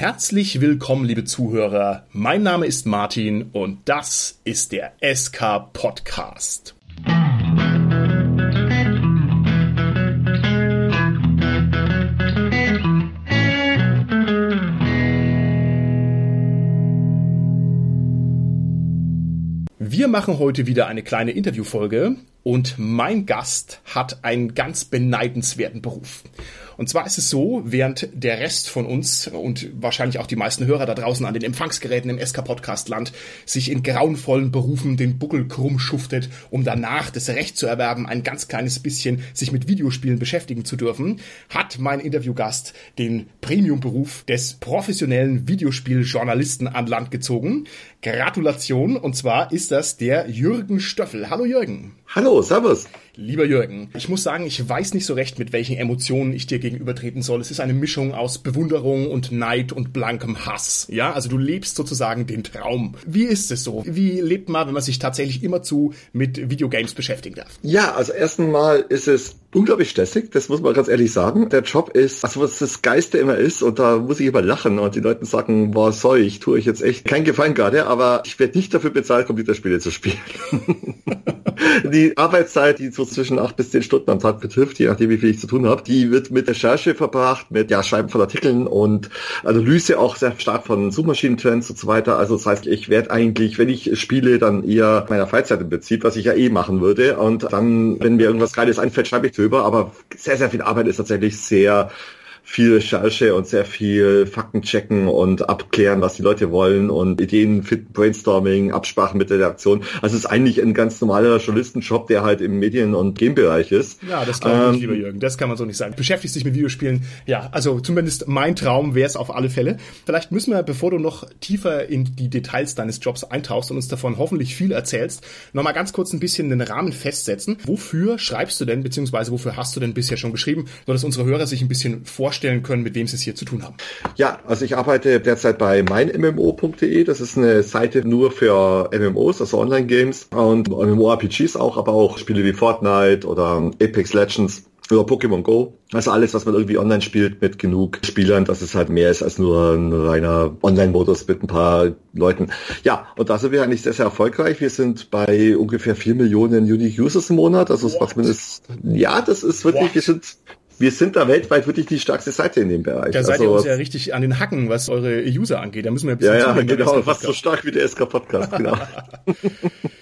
Herzlich willkommen, liebe Zuhörer. Mein Name ist Martin und das ist der SK Podcast. Wir machen heute wieder eine kleine Interviewfolge und mein Gast hat einen ganz beneidenswerten Beruf. Und zwar ist es so, während der Rest von uns und wahrscheinlich auch die meisten Hörer da draußen an den Empfangsgeräten im SK-Podcast-Land sich in grauenvollen Berufen den Buckel krumm schuftet, um danach das Recht zu erwerben, ein ganz kleines bisschen sich mit Videospielen beschäftigen zu dürfen, hat mein Interviewgast den Premium-Beruf des professionellen Videospieljournalisten an Land gezogen. Gratulation, und zwar ist das der Jürgen Stöffel. Hallo Jürgen. Hallo, Servus. Lieber Jürgen, ich muss sagen, ich weiß nicht so recht, mit welchen Emotionen ich dir gegenübertreten soll. Es ist eine Mischung aus Bewunderung und Neid und blankem Hass. Ja, also du lebst sozusagen den Traum. Wie ist es so? Wie lebt man, wenn man sich tatsächlich immerzu mit Videogames beschäftigen darf? Ja, also erst einmal ist es unglaublich stressig, das muss man ganz ehrlich sagen. Der Job ist, also was das Geiste immer ist, und da muss ich immer lachen und die Leute sagen, boah, sorry, ich tue euch jetzt echt keinen Gefallen gerade, aber ich werde nicht dafür bezahlt, Computerspiele zu spielen. die Arbeitszeit, die so zwischen acht bis zehn Stunden am Tag betrifft, je nachdem, wie viel ich zu tun habe, die wird mit Recherche verbracht, mit ja, Schreiben von Artikeln und Analyse auch sehr stark von Suchmaschinentrends und so weiter. Also das heißt, ich werde eigentlich, wenn ich spiele, dann eher meiner Freizeit im Prinzip, was ich ja eh machen würde. Und dann, wenn mir irgendwas Geiles einfällt, schreibe ich drüber. Aber sehr, sehr viel Arbeit ist tatsächlich sehr viel Recherche und sehr viel Fakten checken und abklären, was die Leute wollen und Ideen finden, Brainstorming, Absprachen mit der Redaktion. Also es ist eigentlich ein ganz normaler Journalistenjob, der halt im Medien- und Game-Bereich ist. Ja, das glaube ich ähm, nicht, lieber Jürgen. Das kann man so nicht sagen. Beschäftigst dich mit Videospielen. Ja, also zumindest mein Traum wäre es auf alle Fälle. Vielleicht müssen wir, bevor du noch tiefer in die Details deines Jobs eintauchst und uns davon hoffentlich viel erzählst, nochmal ganz kurz ein bisschen den Rahmen festsetzen. Wofür schreibst du denn, beziehungsweise wofür hast du denn bisher schon geschrieben, sodass unsere Hörer sich ein bisschen vorstellen, vorstellen können, mit wem Sie es hier zu tun haben. Ja, also ich arbeite derzeit bei meinmmo.de. Das ist eine Seite nur für MMOs, also Online-Games und MMORPGs auch, aber auch Spiele wie Fortnite oder Apex Legends oder Pokémon Go. Also alles, was man irgendwie online spielt mit genug Spielern, dass es halt mehr ist als nur ein reiner Online-Modus mit ein paar Leuten. Ja, und da sind wir eigentlich sehr, sehr erfolgreich. Wir sind bei ungefähr vier Millionen Unique Users im Monat. Also What? zumindest, ja, das ist wirklich, What? wir sind wir sind da weltweit wirklich die stärkste Seite in dem Bereich. Da seid also, ihr uns ja richtig an den Hacken, was eure User angeht. Da müssen wir ein bisschen Ja, ja, genau, fast so stark wie der SK Podcast, genau.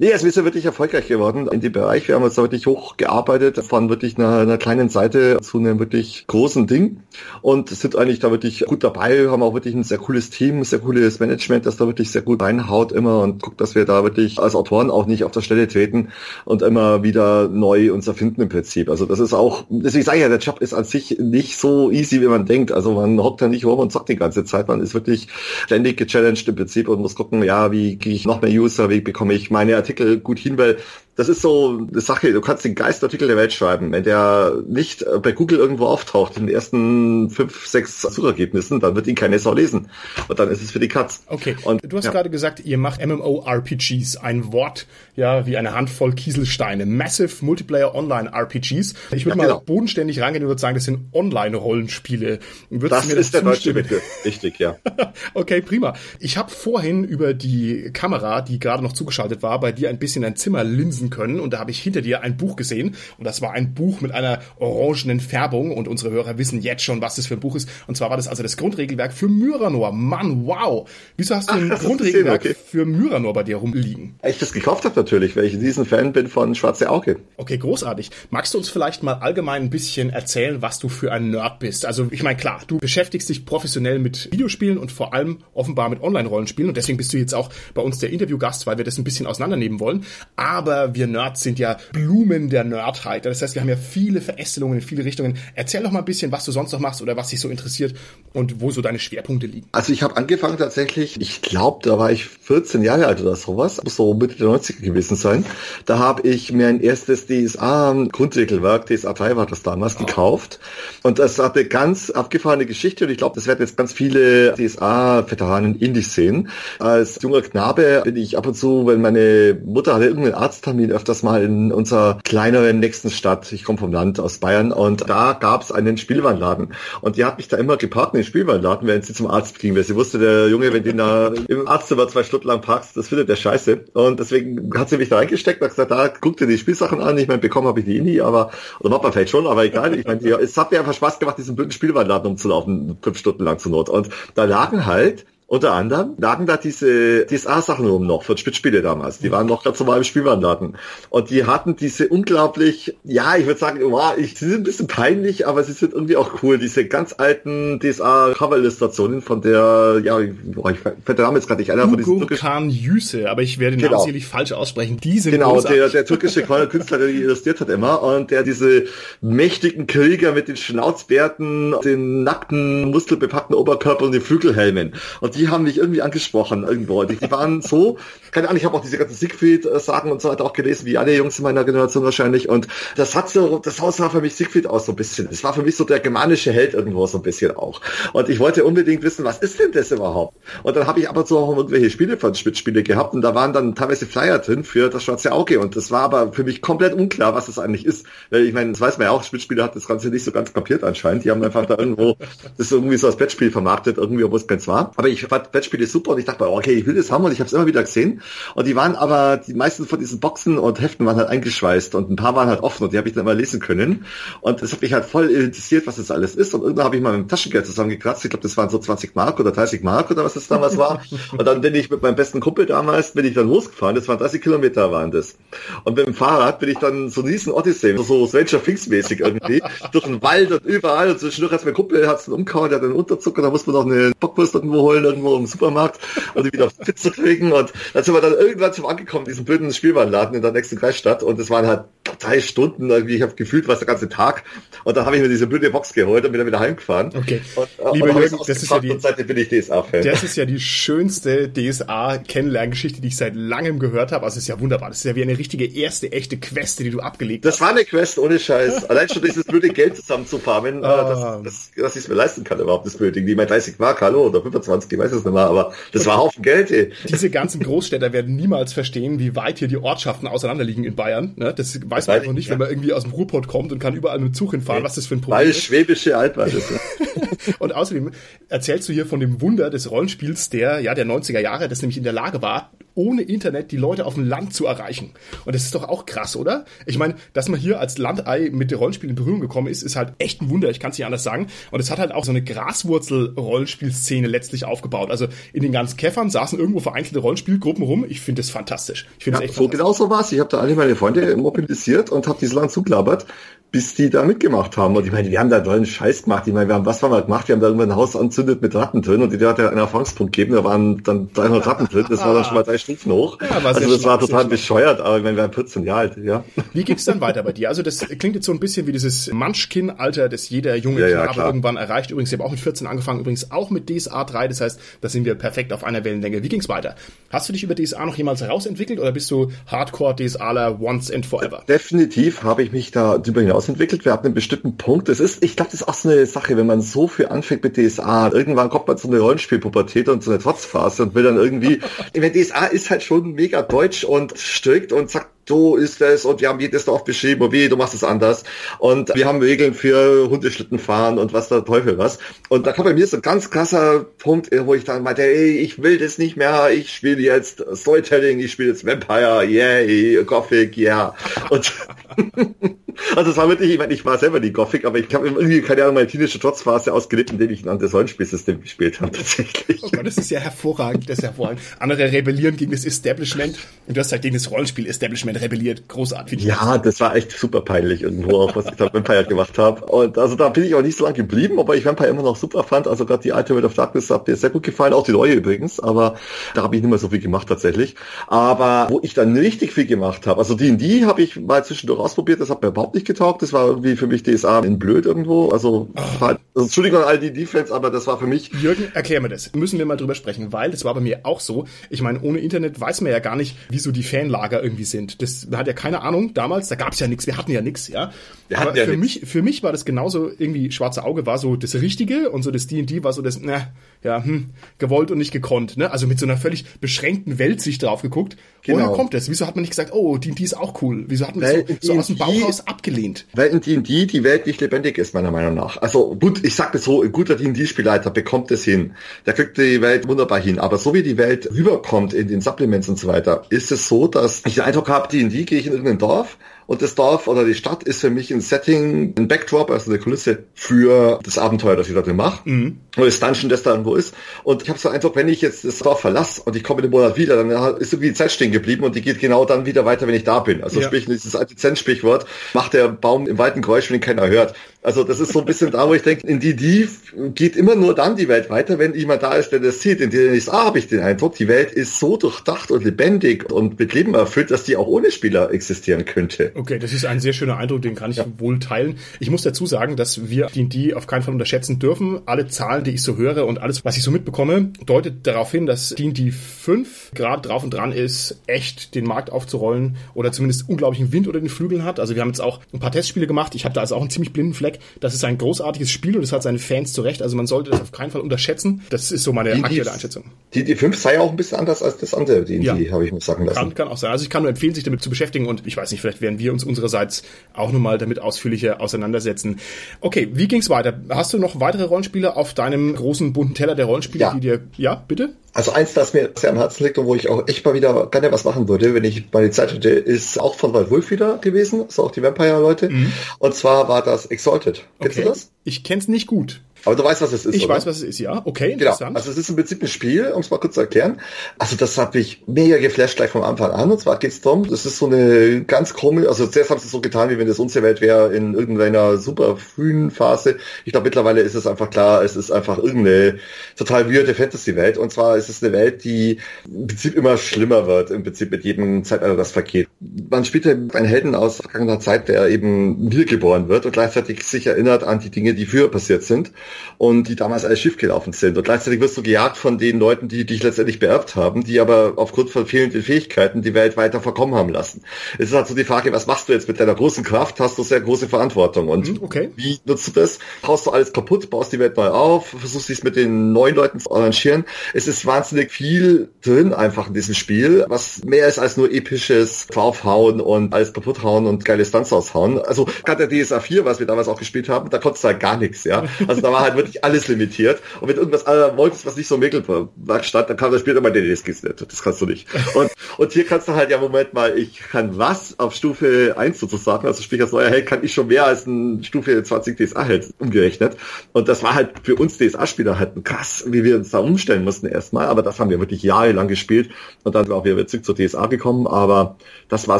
Nee, also wir sind wirklich erfolgreich geworden in dem Bereich. Wir haben uns da wirklich hochgearbeitet von wirklich einer, einer kleinen Seite zu einem wirklich großen Ding und sind eigentlich da wirklich gut dabei, haben auch wirklich ein sehr cooles Team, sehr cooles Management, das da wirklich sehr gut reinhaut immer und guckt, dass wir da wirklich als Autoren auch nicht auf der Stelle treten und immer wieder neu uns erfinden im Prinzip. Also das ist auch, deswegen sage ich ja, der Job ist an sich nicht so easy, wie man denkt. Also man hockt da nicht rum und zockt die ganze Zeit. Man ist wirklich ständig gechallenged im Prinzip und muss gucken, ja, wie kriege ich noch mehr User, wie bekomme ich meine Artikel gut hin, weil das ist so eine Sache, du kannst den Geistartikel der Welt schreiben. Wenn der nicht bei Google irgendwo auftaucht, in den ersten fünf, sechs Suchergebnissen, dann wird ihn keine Sau lesen. Und dann ist es für die Katz. Okay. Und du hast ja. gerade gesagt, ihr macht MMORPGs. Ein Wort, ja, wie eine Handvoll Kieselsteine. Massive Multiplayer Online RPGs. Ich würde ja, genau. mal bodenständig rangehen und würde sagen, das sind Online-Rollenspiele. Das ist das der deutsche Begriff. Richtig, ja. okay, prima. Ich habe vorhin über die Kamera, die gerade noch zugeschaltet war, bei dir ein bisschen ein Zimmer linsen lesen können. Und da habe ich hinter dir ein Buch gesehen. Und das war ein Buch mit einer orangenen Färbung. Und unsere Hörer wissen jetzt schon, was das für ein Buch ist. Und zwar war das also das Grundregelwerk für Myranor. Mann, wow. Wieso hast du ein Ach, Grundregelwerk okay. für Myranor bei dir rumliegen? Ich das gekauft habe natürlich, weil ich ein riesen Fan bin von Schwarze Auge. Okay, großartig. Magst du uns vielleicht mal allgemein ein bisschen erzählen, was du für ein Nerd bist? Also ich meine, klar, du beschäftigst dich professionell mit Videospielen und vor allem offenbar mit Online-Rollenspielen. Und deswegen bist du jetzt auch bei uns der Interviewgast, weil wir das ein bisschen auseinandernehmen wollen. Aber wir Nerds sind ja Blumen der Nerdheit. Das heißt, wir haben ja viele Verästelungen in viele Richtungen. Erzähl doch mal ein bisschen, was du sonst noch machst oder was dich so interessiert und wo so deine Schwerpunkte liegen. Also ich habe angefangen tatsächlich, ich glaube, da war ich 14 Jahre alt oder sowas, muss so Mitte der 90er gewesen sein. Da habe ich mir ein erstes DSA-Grundregelwerk, DSA 3 war das damals, oh. gekauft. Und das hatte ganz abgefahrene Geschichte und ich glaube, das werden jetzt ganz viele DSA-Veteranen ähnlich sehen. Als junger Knabe bin ich ab und zu, wenn meine Mutter hatte irgendeinen Arzttermin ihn öfters mal in unserer kleineren nächsten Stadt. Ich komme vom Land aus Bayern und da gab es einen Spielwarenladen. Und die hat mich da immer geparkt in den Spielwarenladen, während sie zum Arzt ging, weil sie wusste, der Junge, wenn den da im Arztzimmer zwei Stunden lang parkst, das findet der scheiße. Und deswegen hat sie mich da reingesteckt und gesagt, da guck dir die Spielsachen an. Ich meine, bekommen habe ich die eh nie, aber, oder man vielleicht schon, aber egal. Ich meine, es hat mir einfach Spaß gemacht, diesen blöden Spielwarenladen umzulaufen, fünf Stunden lang zur Not. Und da lagen halt unter anderem lagen da diese DSA-Sachen rum noch von Spitzspiele damals. Die waren noch ganz normal im Spielwarenladen. Und die hatten diese unglaublich, ja, ich würde sagen, wow, ich, sie sind ein bisschen peinlich, aber sie sind irgendwie auch cool. Diese ganz alten DSA-Cover-Illustrationen von der, ja, boah, ich fällt der Name jetzt gerade nicht einer von diesen türkischen... Yüse, aber ich werde den genau. Namen sicherlich falsch aussprechen. Die sind Genau, der, der türkische Künstler, der die illustriert hat immer und der diese mächtigen Krieger mit den Schnauzbärten, den nackten, muskelbepackten Oberkörper und den Flügelhelmen. Und die haben mich irgendwie angesprochen irgendwo. Die, die waren so, keine Ahnung, ich habe auch diese ganzen Siegfried-Sagen und so weiter auch gelesen, wie alle Jungs in meiner Generation wahrscheinlich. Und das hat so, das Haus sah für mich Siegfried aus so ein bisschen. Es war für mich so der germanische Held irgendwo so ein bisschen auch. Und ich wollte unbedingt wissen, was ist denn das überhaupt? Und dann habe ich aber so auch irgendwelche Spiele von Spiele gehabt und da waren dann teilweise Flyer drin für das schwarze Auge. Und das war aber für mich komplett unklar, was das eigentlich ist. Weil ich meine, das weiß man ja auch, Spitzspiele hat das Ganze nicht so ganz kapiert anscheinend. Die haben einfach da irgendwo das irgendwie so als Bettspiel vermarktet, irgendwie, obwohl es keins war. Aber ich fand Brettspiele super und ich dachte, okay, ich will das haben und ich habe es immer wieder gesehen. Und die waren aber, die meisten von diesen Boxen und Heften waren halt eingeschweißt und ein paar waren halt offen und die habe ich dann immer lesen können. Und das hat mich halt voll interessiert, was das alles ist. Und irgendwann habe ich mal mit dem Taschengeld zusammengekratzt. Ich glaube, das waren so 20 Mark oder 30 Mark oder was das damals war. Und dann bin ich mit meinem besten Kumpel damals, bin ich dann losgefahren. Das waren 30 Kilometer waren das. Und mit dem Fahrrad bin ich dann so riesen Odyssey, so Stranger Things mäßig irgendwie, durch den Wald und überall. Und zwischendurch hat mein Kumpel hat's umgehauen, der hat einen Unterzucker, da muss man noch eine Bockwurst irgendwo holen, irgendwo im Supermarkt, also wieder fit zu kriegen. Und dann sind wir dann irgendwann zum angekommen, diesen blöden Spielwarenladen in der nächsten Kreisstadt. Und es waren halt drei Stunden irgendwie, ich habe gefühlt, was der ganze Tag. Und dann habe ich mir diese blöde Box geholt und bin dann wieder heimgefahren. Okay. Und, äh, Lieber und Jürgen, das ist ja die, und seitdem bin ich DSA-Fan. Das ist ja die schönste DSA-Kennenlerngeschichte, die ich seit langem gehört habe. Also es ist ja wunderbar. Das ist ja wie eine richtige erste echte Quest, die du abgelegt das hast. Das war eine Quest, ohne Scheiß. Allein schon dieses blöde Geld zusammenzufarmen, ah. dass, dass, dass ich es mir leisten kann überhaupt, das blöde Ding. Die mein 30 Mark, hallo, oder 25, ich weiß es nicht mehr, aber das war Haufen Geld, ey. Diese ganzen Großstädter werden niemals verstehen, wie weit hier die Ortschaften auseinanderliegen in Bayern. Ne? Das weiß man einfach nicht, ja. wenn man irgendwie aus dem Ruhrpott kommt und kann überall mit dem Zug hinfahren, nee. was das für ein Problem Weil ist. schwäbische ist. und außerdem erzählst du hier von dem Wunder des Rollenspiels der, ja, der 90er Jahre, das nämlich in der Lage war, ohne Internet die Leute auf dem Land zu erreichen. Und das ist doch auch krass, oder? Ich meine, dass man hier als Landei mit der Rollenspiel in Berührung gekommen ist, ist halt echt ein Wunder. Ich kann es nicht anders sagen. Und es hat halt auch so eine Graswurzel-Rollenspielszene letztlich aufgebaut. Also in den ganzen Käffern saßen irgendwo vereinzelte Rollenspielgruppen rum. Ich finde das fantastisch. Ich finde ja, echt so genau so was. Ich habe da alle meine Freunde mobilisiert und habe dieses Land zuklappert bis die da mitgemacht haben. Und ich meine, wir haben da tollen Scheiß gemacht. Ich meine, wir haben, was haben wir gemacht? Wir haben da irgendwann ein Haus anzündet mit Ratten drin und die hat ja einen Erfahrungspunkt gegeben. Da waren dann 300 Ratten drin. Das war dann schon mal drei Stufen hoch. Ja, also das war total bescheuert, aber ich meine, wir waren 14 Jahre alt, ja. Wie geht's dann weiter bei dir? Also das klingt jetzt so ein bisschen wie dieses Munchkin-Alter, das jeder junge ja, Knabe ja, irgendwann erreicht. Übrigens, ich habe auch mit 14 angefangen, übrigens auch mit DSA 3. Das heißt, da sind wir perfekt auf einer Wellenlänge. Wie ging's weiter? Hast du dich über DSA noch jemals rausentwickelt oder bist du Hardcore-DSAler once and forever? Definitiv habe ich mich da drüber hinaus entwickelt. Wir hatten bestimmten Punkt. Das ist, ich glaube, das ist auch so eine Sache, wenn man so viel anfängt mit DSA, irgendwann kommt man zu einer Rollenspielpubertät und zu einer Trotzphase und will dann irgendwie, ich meine, DSA ist halt schon mega deutsch und strikt und sagt, so ist es und wir haben jedes Dorf beschrieben, und wie, du machst es anders. Und wir haben Regeln für Hundeschlitten fahren und was der Teufel was. Und da kommt bei mir so ein ganz krasser Punkt, wo ich dann meinte, ey, ich will das nicht mehr, ich spiele jetzt Storytelling, ich spiele jetzt Vampire, yay, Gothic, yeah. Und also es war wirklich, ich meine, ich war selber die Gothic, aber ich habe irgendwie, keine Ahnung, meine teenische Trotzphase ausgelebt, indem ich ein anderes Rollenspielsystem gespielt habe, tatsächlich. Oh Gott, das ist ja hervorragend, das ist hervorragend. Andere rebellieren gegen das Establishment und du hast halt gegen das Rollenspiel-Establishment rebelliert. Großartig. Ja, das war echt super peinlich irgendwo auch, was ich da Vampire gemacht habe. Und also da bin ich auch nicht so lange geblieben, aber ich Vampire immer noch super fand. Also gerade die World of Darkness hat mir sehr gut gefallen, auch die neue übrigens, aber da habe ich nicht mehr so viel gemacht tatsächlich. Aber wo ich dann richtig viel gemacht habe, also die, die habe ich mal zwischendurch ausprobiert, das hat mir überhaupt nicht getaugt. Das war irgendwie für mich DSA in blöd irgendwo. Also, oh. also Entschuldigung an all die Defense, aber das war für mich. Jürgen, erklär mir das. Müssen wir mal drüber sprechen, weil das war bei mir auch so. Ich meine, ohne Internet weiß man ja gar nicht, wie so die Fanlager irgendwie sind. Das hat ja keine Ahnung damals. Da gab es ja nichts. Wir hatten ja nichts, ja. Wir aber ja für nix. mich, für mich war das genauso irgendwie schwarze Auge war so das Richtige und so das D&D war so das, na, ja, hm, gewollt und nicht gekonnt, ne? Also mit so einer völlig beschränkten Weltsicht drauf geguckt. Genau. Woher kommt das? Wieso hat man nicht gesagt, oh, D&D ist auch cool? Wieso hat man das so, so aus dem Bauhaus abgelehnt? Weil in D&D die Welt nicht lebendig ist, meiner Meinung nach. Also gut, ich sag das so, ein guter D&D-Spielleiter bekommt es hin. Der kriegt die Welt wunderbar hin. Aber so wie die Welt rüberkommt in den Supplements und so weiter, ist es so, dass ich den Eindruck habe, D&D gehe ich in irgendein Dorf und das Dorf oder die Stadt ist für mich ein Setting, ein Backdrop, also eine Kulisse für das Abenteuer, das ich dort mache. Mhm. Oder das Dungeon, das da irgendwo ist. Und ich habe so einen Eindruck, wenn ich jetzt das Dorf verlasse und ich komme in den Monat wieder, dann ist irgendwie die Zeit stehen geblieben und die geht genau dann wieder weiter, wenn ich da bin. Also ja. sprich, dieses alte Zen-Sprichwort, macht der Baum im weiten Geräusch, wenn ihn keiner hört. Also das ist so ein bisschen da, wo ich denke, in die, die geht immer nur dann die Welt weiter, wenn jemand da ist, der das sieht. In der DSA habe ich den Eindruck, die Welt ist so durchdacht und lebendig und mit Leben erfüllt, dass die auch ohne Spieler existieren könnte. Okay, das ist ein sehr schöner Eindruck, den kann ich ja. wohl teilen. Ich muss dazu sagen, dass wir D&D auf keinen Fall unterschätzen dürfen. Alle Zahlen, die ich so höre und alles, was ich so mitbekomme, deutet darauf hin, dass D&D 5 gerade drauf und dran ist, echt den Markt aufzurollen oder zumindest unglaublichen Wind unter den Flügeln hat. Also wir haben jetzt auch ein paar Testspiele gemacht. Ich habe da also auch einen ziemlich blinden Fleck das ist ein großartiges Spiel und es hat seine Fans zurecht. Also man sollte das auf keinen Fall unterschätzen. Das ist so meine die, aktuelle Einschätzung. Die, die 5 sei auch ein bisschen anders als das andere, die, ja. die habe ich mir sagen lassen. Kann, kann auch sein. Also ich kann nur empfehlen, sich damit zu beschäftigen und ich weiß nicht, vielleicht werden wir uns unsererseits auch nochmal damit ausführlicher auseinandersetzen. Okay, wie ging's weiter? Hast du noch weitere Rollenspiele auf deinem großen bunten Teller der Rollenspiele, ja. die dir, ja, bitte? Also eins, das mir sehr am Herzen liegt und wo ich auch echt mal wieder gerne was machen würde, wenn ich mal die Zeit hätte, ist auch von Walt Wolf wieder gewesen, so auch die Vampire-Leute. Mhm. Und zwar war das Exalted. Kennst okay. du das? Ich kenn's nicht gut. Aber du weißt, was es ist. Ich oder? weiß, was es ist, ja. Okay, genau. interessant. Genau. Also es ist im Prinzip ein Spiel, um es mal kurz zu erklären. Also das hat mich mega geflasht gleich vom Anfang an. Und zwar geht es darum, das ist so eine ganz komische, also zuerst haben sie es so getan, wie wenn das unsere Welt wäre in irgendeiner super frühen Phase. Ich glaube mittlerweile ist es einfach klar, es ist einfach irgendeine total weirde Fantasy-Welt. Und zwar ist es eine Welt, die im Prinzip immer schlimmer wird, im Prinzip mit jedem Zeitalter, das vergeht. Man spielt einen Helden aus vergangener Zeit, der eben wiedergeboren wird und gleichzeitig sich erinnert an die Dinge, die früher passiert sind und die damals alles schief gelaufen sind. Und gleichzeitig wirst du gejagt von den Leuten, die dich letztendlich beerbt haben, die aber aufgrund von fehlenden Fähigkeiten die Welt weiter verkommen haben lassen. Es ist halt so die Frage, was machst du jetzt mit deiner großen Kraft? Hast du sehr große Verantwortung. Und mhm, okay. wie nutzt du das? Haust du alles kaputt, baust die Welt neu auf, versuchst dich mit den neuen Leuten zu arrangieren. Es ist wahnsinnig viel drin einfach in diesem Spiel, was mehr ist als nur episches draufhauen und alles kaputt hauen und geile Stunts aushauen. Also gerade der DSA 4, was wir damals auch gespielt haben, da konntest du halt gar nichts, ja. Also da war halt wirklich alles limitiert. Und wenn irgendwas äh, wolltest, was nicht so Mittelwerk stand, dann kam das Spiel immer, nee, das geht's nicht, das kannst du nicht. Und, und hier kannst du halt, ja, Moment mal, ich kann was auf Stufe 1 sozusagen, also sprich als neuer Held kann ich schon mehr als ein Stufe 20 DSA-Held umgerechnet. Und das war halt für uns DSA-Spieler halt krass, wie wir uns da umstellen mussten erstmal, aber das haben wir wirklich jahrelang gespielt und dann sind wir auch wieder zurück zur DSA gekommen, aber das war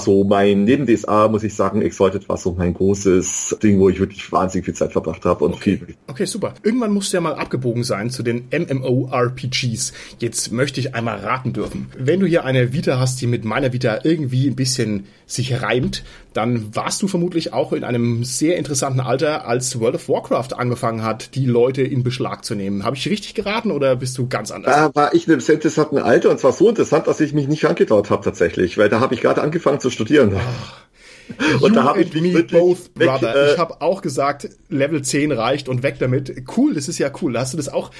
so mein, neben DSA muss ich sagen, Exalted war so mein großes Ding, wo ich wirklich wahnsinnig viel Zeit verbracht habe und okay. viel. Okay, super. Irgendwann musst du ja mal abgebogen sein zu den MMORPGs. Jetzt möchte ich einmal raten dürfen. Wenn du hier eine Vita hast, die mit meiner Vita irgendwie ein bisschen sich reimt, dann warst du vermutlich auch in einem sehr interessanten Alter, als World of Warcraft angefangen hat, die Leute in Beschlag zu nehmen. Habe ich richtig geraten oder bist du ganz anders? Da war ich in einem sehr interessanten Alter und zwar so interessant, dass ich mich nicht angetraut habe tatsächlich, weil da habe ich gerade angefangen zu studieren. Ach. Und da habe ich me wirklich both, brother. Weg, äh, ich habe auch gesagt, Level 10 reicht und weg damit. Cool, das ist ja cool. Hast du das auch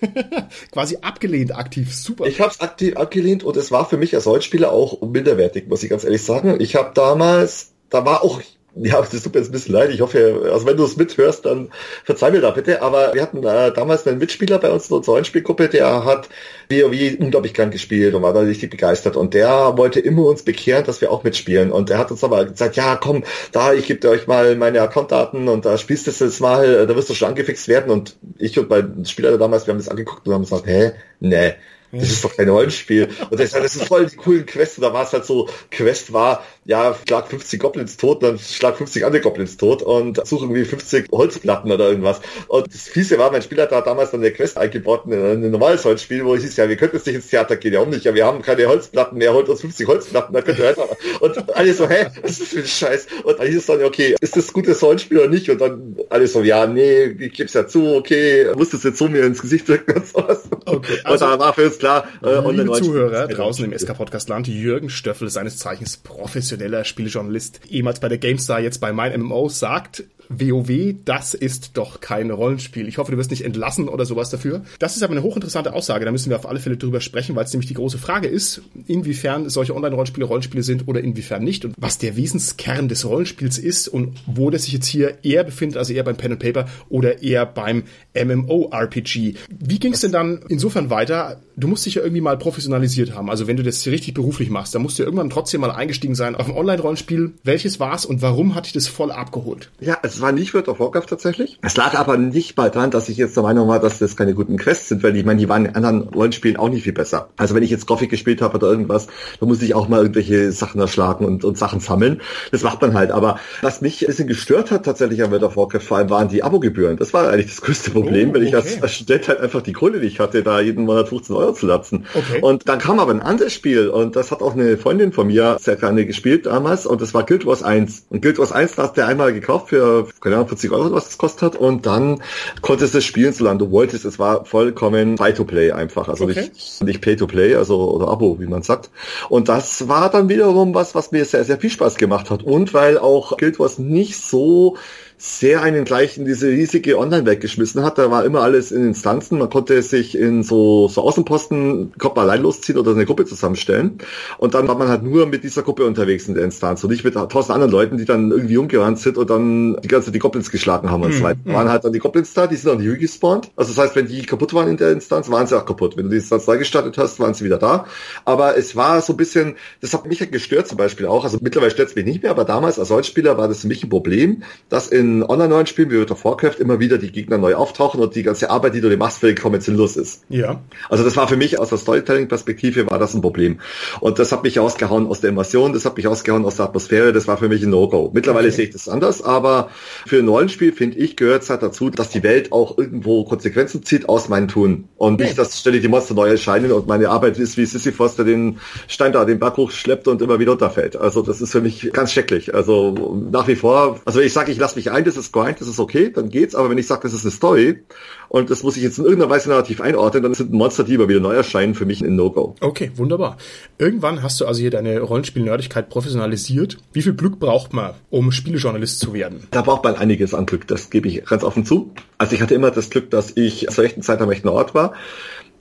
quasi abgelehnt aktiv? Super. Ich habe es aktiv abgelehnt und es war für mich als Rollenspieler auch minderwertig, muss ich ganz ehrlich sagen. Ich habe damals, da war auch ja, das tut mir jetzt ein bisschen leid. Ich hoffe, also wenn du es mithörst, dann verzeih mir da bitte. Aber wir hatten äh, damals einen Mitspieler bei uns in unserer Rollenspielgruppe, der hat WoW unglaublich gern gespielt und war da richtig begeistert. Und der wollte immer uns bekehren, dass wir auch mitspielen. Und er hat uns aber gesagt, ja, komm, da, ich gebe dir euch mal meine Accountdaten und da spielst du es jetzt mal, da wirst du schon angefixt werden. Und ich und mein Spieler damals, wir haben das angeguckt und haben gesagt, hä, nee Das ist doch kein Rollenspiel. Und das, das ist voll die coolen Quests. Da war es halt so, Quest war, ja, schlag 50 Goblins tot, dann schlag 50 andere Goblins tot und suche irgendwie 50 Holzplatten oder irgendwas. Und das Fiese war, mein Spieler hat da damals dann eine Quest eingebaut, ein normales Holzspiel, wo ich hieß, ja, wir könnten jetzt nicht ins Theater gehen, ja, um nicht, ja, wir haben keine Holzplatten mehr, holt uns 50 Holzplatten, dann könnt ihr weiter. Und alle so, hä, was ist das für ein Scheiß? Und dann hieß es dann, okay, ist das gutes Rollenspiel oder nicht? Und dann alle so, ja, nee, ich geb's ja zu, okay, musst du es jetzt so mir ins Gesicht drücken und sowas. Okay, also, und da war für uns klar, äh, liebe Zuhörer draußen im SK-Podcast-Land, Jürgen Stöffel, seines Zeichens professioneller Spielejournalist, ehemals bei der GameStar, jetzt bei Mein MMO, sagt, WoW, das ist doch kein Rollenspiel. Ich hoffe, du wirst nicht entlassen oder sowas dafür. Das ist aber eine hochinteressante Aussage, da müssen wir auf alle Fälle drüber sprechen, weil es nämlich die große Frage ist, inwiefern solche Online-Rollenspiele Rollenspiele sind oder inwiefern nicht und was der Wesenskern des Rollenspiels ist und wo das sich jetzt hier eher befindet, also eher beim Pen and Paper oder eher beim MMORPG. Wie ging es denn dann insofern weiter? Du musst dich ja irgendwie mal professionalisiert haben. Also wenn du das richtig beruflich machst, dann musst du irgendwann trotzdem mal eingestiegen sein auf ein Online-Rollenspiel. Welches war's und warum hat dich das voll abgeholt? Ja, es war nicht World of Warcraft tatsächlich. Es lag aber nicht mal daran, dass ich jetzt der Meinung war, dass das keine guten Quests sind, weil ich meine, die waren in anderen Rollenspielen auch nicht viel besser. Also wenn ich jetzt Gothic gespielt habe oder irgendwas, da muss ich auch mal irgendwelche Sachen erschlagen und, und Sachen sammeln. Das macht man halt. Aber was mich ein bisschen gestört hat tatsächlich an World of Warcraft vor allem waren die Abogebühren. Das war eigentlich das größte Problem, oh, okay. weil ich als, als Student halt einfach die Kohle nicht hatte, da jeden Monat 15 Euro zu latzen. Okay. Und dann kam aber ein anderes Spiel und das hat auch eine Freundin von mir sehr gerne gespielt damals und das war Guild Wars 1. Und Guild Wars 1 da hast du einmal gekauft für, keine Ahnung, 40 Euro, was das kostet hat. Und dann konntest du es spielen, solange du wolltest. Es war vollkommen Free-to-Play einfach. Also okay. nicht, nicht Pay-to-Play, also oder Abo, wie man sagt. Und das war dann wiederum was, was mir sehr, sehr viel Spaß gemacht hat. Und weil auch Guild Wars nicht so sehr einen gleich in diese riesige Online-Welt geschmissen hat. Da war immer alles in Instanzen. Man konnte sich in so, so Außenposten, konnte man allein losziehen oder eine Gruppe zusammenstellen. Und dann war man halt nur mit dieser Gruppe unterwegs in der Instanz und nicht mit tausend anderen Leuten, die dann irgendwie umgerannt sind und dann die ganze die Goblins geschlagen haben und so hm, weiter. Mhm. Waren halt dann die Goblins da, die sind dann nie gespawnt. Also das heißt, wenn die kaputt waren in der Instanz, waren sie auch kaputt. Wenn du die Instanz neu gestartet hast, waren sie wieder da. Aber es war so ein bisschen, das hat mich halt gestört zum Beispiel auch. Also mittlerweile stört es mich nicht mehr, aber damals als Rollenspieler war das für mich ein Problem, dass in in Online-Rollenspielen wie World of Warcraft immer wieder die Gegner neu auftauchen und die ganze Arbeit, die du dir machst, vollkommen sinnlos ist. Ja. Also das war für mich aus der Storytelling-Perspektive war das ein Problem. Und das hat mich ausgehauen aus der Immersion, das hat mich ausgehauen aus der Atmosphäre, das war für mich ein No-Go. Mittlerweile okay. sehe ich das anders, aber für ein Rollenspiel, finde ich, gehört es halt dazu, dass die Welt auch irgendwo Konsequenzen zieht aus meinem Tun. Und nicht, dass ständig die Monster neu erscheinen und meine Arbeit ist wie Sisyphos, der den Stein da den Berg hochschleppt und immer wieder runterfällt. Also das ist für mich ganz schrecklich. Also nach wie vor, also ich sage, ich lasse mich ein, das ist Grind, das ist okay, dann geht's. Aber wenn ich sage, das ist eine Story und das muss ich jetzt in irgendeiner Weise narrativ einordnen, dann sind Monster, die immer wieder neu erscheinen, für mich ein No-Go. Okay, wunderbar. Irgendwann hast du also hier deine Rollenspiel-Nerdigkeit professionalisiert. Wie viel Glück braucht man, um Spielejournalist zu werden? Da braucht man einiges an Glück, das gebe ich ganz offen zu. Also ich hatte immer das Glück, dass ich zur rechten Zeit am rechten Ort war.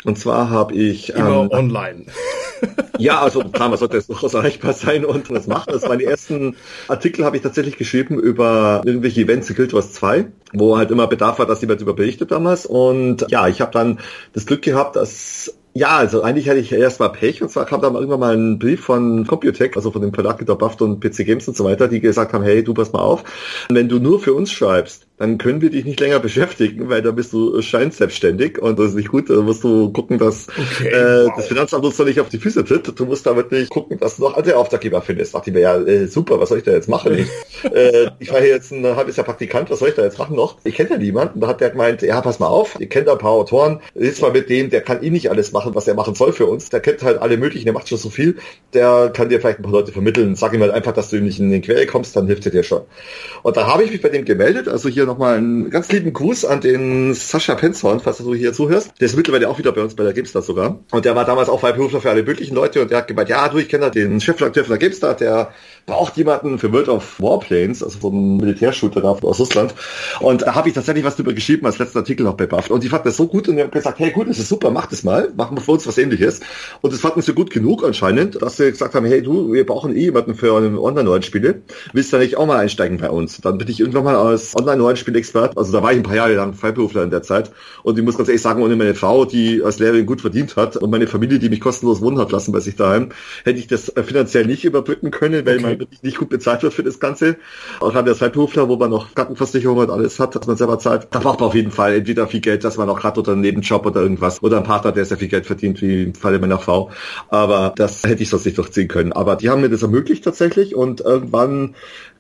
Und zwar habe ich immer ähm, online. ja, also klar, man sollte es durchaus erreichbar sein und das machen. Das die ersten Artikel, habe ich tatsächlich geschrieben über irgendwelche Events in Guild Wars 2, wo halt immer Bedarf war, dass jemand über berichtet damals. Und ja, ich habe dann das Glück gehabt, dass ja, also eigentlich hatte ich erst mal Pech und zwar kam dann irgendwann mal ein Brief von Computec, also von dem Verlag der Buffed und PC Games und so weiter, die gesagt haben, hey, du pass mal auf, wenn du nur für uns schreibst, dann können wir dich nicht länger beschäftigen, weil da bist du scheinselbstständig und das ist nicht gut. Da musst du gucken, dass okay, äh, wow. das Finanzamt uns da nicht auf die Füße tritt. Du musst damit nicht gucken, dass du noch andere Auftraggeber findest. Dachte ich mir, ja, äh, super, was soll ich da jetzt machen? Ich, äh, ich war hier jetzt ein halbes Jahr Praktikant, was soll ich da jetzt machen noch? Ich kenne ja niemanden. Da hat der gemeint, ja, pass mal auf, ihr kennt ein paar Autoren, ist mal mit dem, der kann eh nicht alles machen, was er machen soll für uns. Der kennt halt alle möglichen, der macht schon so viel, der kann dir vielleicht ein paar Leute vermitteln. Sag ihm halt einfach, dass du ihm nicht in den Quere kommst, dann hilft er dir schon. Und da habe ich mich bei dem gemeldet, also hier nochmal einen ganz lieben Gruß an den Sascha Penzhorn, falls du hier zuhörst. Der ist mittlerweile auch wieder bei uns bei der GameStar sogar. Und der war damals auch Freiberufler für alle möglichen Leute und der hat gemeint, ja, du, ich kenne den Chefredakteur von der GameStar, der braucht jemanden für World of Warplanes, also so ein Militärshooter da aus Russland. Und da habe ich tatsächlich was drüber geschrieben als letzten Artikel noch bei Buffed. Und die fanden das so gut und die haben gesagt, hey gut, das ist super, mach das mal, machen wir für uns was ähnliches. Und das fanden sie gut genug anscheinend, dass sie gesagt haben, hey du, wir brauchen eh jemanden für Online-Rollenspiele. Willst du nicht auch mal einsteigen bei uns? Dann bin ich irgendwann mal als Online-Rollenspiel-Expert, also da war ich ein paar Jahre lang Freiberufler in der Zeit. Und ich muss ganz ehrlich sagen, ohne meine Frau, die als Lehrerin gut verdient hat und meine Familie, die mich kostenlos wohnen hat lassen bei sich daheim, hätte ich das finanziell nicht überbrücken können, weil okay. Okay. wirklich nicht gut bezahlt wird für das Ganze. Auch haben wir Freiberufler, wo man noch Krankenversicherung und alles hat, dass man selber zahlt. Da braucht man auf jeden Fall entweder viel Geld, dass man auch hat oder einen Nebenjob oder irgendwas. Oder einen Partner, der sehr viel Geld verdient, wie im Falle meiner Frau. Aber das hätte ich sonst nicht durchziehen können. Aber die haben mir das ermöglicht tatsächlich und irgendwann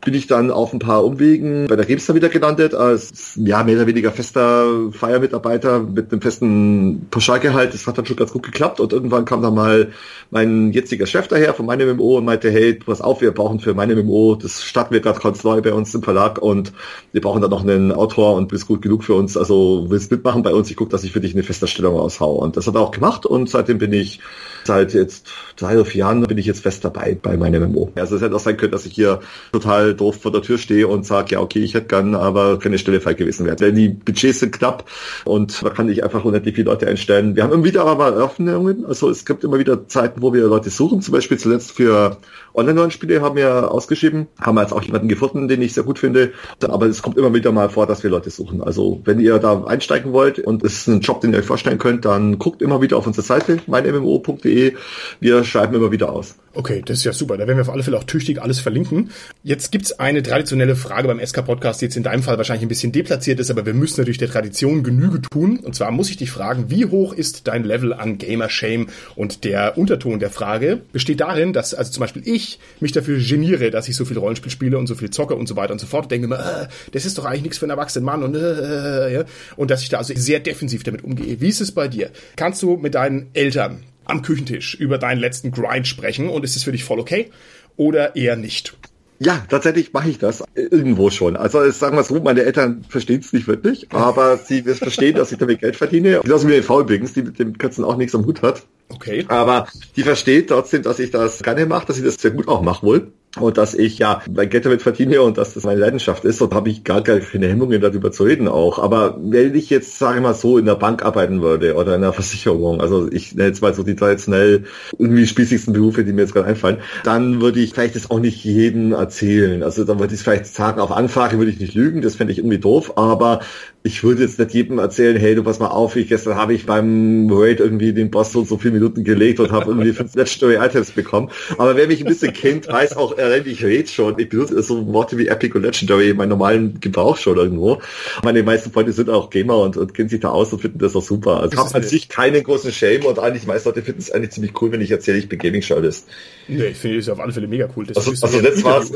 bin ich dann auf ein paar Umwegen bei der Gamestar wieder gelandet als ja mehr oder weniger fester Feiermitarbeiter mit einem festen Pauschalgehalt. Das hat dann schon ganz gut geklappt und irgendwann kam dann mal mein jetziger Chef daher von meinem MMO und meinte, hey, pass auf, wir brauchen für meine MMO, das starten wir gerade ganz neu bei uns im Verlag und wir brauchen dann noch einen Autor und bist gut genug für uns, also willst mitmachen bei uns, ich gucke, dass ich für dich eine Festerstellung aushau. Und das hat er auch gemacht und seitdem bin ich seit jetzt drei oder vier Jahren bin ich jetzt fest dabei bei meinem MMO. Also es hätte auch sein können, dass ich hier total doof vor der Tür stehe und sage, ja okay, ich hätte gern, aber keine Stelle frei gewesen wäre. Denn die Budgets sind knapp und man kann nicht einfach unendlich viele Leute einstellen. Wir haben immer wieder aber Eröffnungen, also es gibt immer wieder Zeiten, wo wir Leute suchen, zum Beispiel zuletzt für Online-Rollenspiele haben wir ausgeschrieben, haben wir jetzt auch jemanden gefunden, den ich sehr gut finde, aber es kommt immer wieder mal vor, dass wir Leute suchen. Also wenn ihr da einsteigen wollt und es ist ein Job, den ihr euch vorstellen könnt, dann guckt immer wieder auf unsere Seite, meinmmo.de. Wir schreiben immer wieder aus. Okay, das ist ja super. Da werden wir auf alle Fälle auch tüchtig alles verlinken. Jetzt gibt's eine traditionelle Frage beim SK-Podcast, die jetzt in deinem Fall wahrscheinlich ein bisschen deplatziert ist, aber wir müssen natürlich der Tradition Genüge tun. Und zwar muss ich dich fragen, wie hoch ist dein Level an Gamer-Shame? Und der Unterton der Frage besteht darin, dass also zum Beispiel ich mich dafür geniere, dass ich so viel Rollenspiel spiele und so viel zocke und so weiter und so fort. Ich denke mir, äh, das ist doch eigentlich nichts für einen erwachsenen Mann und, äh, ja. und dass ich da also sehr defensiv damit umgehe. Wie ist es bei dir? Kannst du mit deinen Eltern am Küchentisch über deinen letzten Grind sprechen und ist es für dich voll okay oder eher nicht? Ja, tatsächlich mache ich das irgendwo schon. Also sagen wir so, meine Eltern verstehen es nicht wirklich, aber sie verstehen, dass ich damit Geld verdiene. Die lassen mir den Frau übrigens, die mit dem Katzen auch nichts am Hut hat. Okay. Aber die versteht trotzdem, dass ich das gerne mache, dass ich das sehr gut auch mache wohl. Und dass ich ja mein Geld damit verdiene und dass das meine Leidenschaft ist. Und habe ich gar keine Hemmungen darüber zu reden auch. Aber wenn ich jetzt, sage ich mal so, in der Bank arbeiten würde oder in einer Versicherung, also ich nenne jetzt mal so die traditionell irgendwie spießigsten Berufe, die mir jetzt gerade einfallen, dann würde ich vielleicht das auch nicht jedem erzählen. Also dann würde ich vielleicht sagen, auf Anfrage würde ich nicht lügen, das fände ich irgendwie doof, aber ich würde jetzt nicht jedem erzählen, hey, du pass mal auf, ich gestern habe ich beim Raid irgendwie den Boss so, so viele Minuten gelegt und habe irgendwie fünf Legendary Items bekommen. Aber wer mich ein bisschen kennt, weiß auch, äh, ich rede schon. Ich benutze so Worte wie Epic und Legendary in meinem normalen Gebrauch schon irgendwo. Meine meisten Freunde sind auch Gamer und, und kennen sich da aus und finden das auch super. Also ich habe an sich keinen großen Shame und eigentlich die meisten Leute finden es eigentlich ziemlich cool, wenn ich erzähle, ich bin Gaming-Journalist. Nee, ich finde es auf alle Fälle mega cool. Das also, also das war es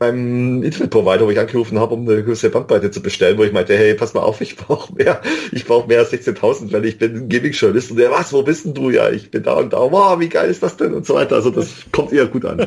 beim Internet-Provider, wo ich angerufen habe, um eine größere Bandbreite zu bestellen, wo ich meinte, hey, pass mal auf, ich brauche mehr, ich brauche mehr als 16.000, weil ich bin Gaming-Journalist. Und der, was, wo bist denn du? Ja, ich bin da und da. Wow, wie geil ist das denn? Und so weiter. Also das kommt eher gut an.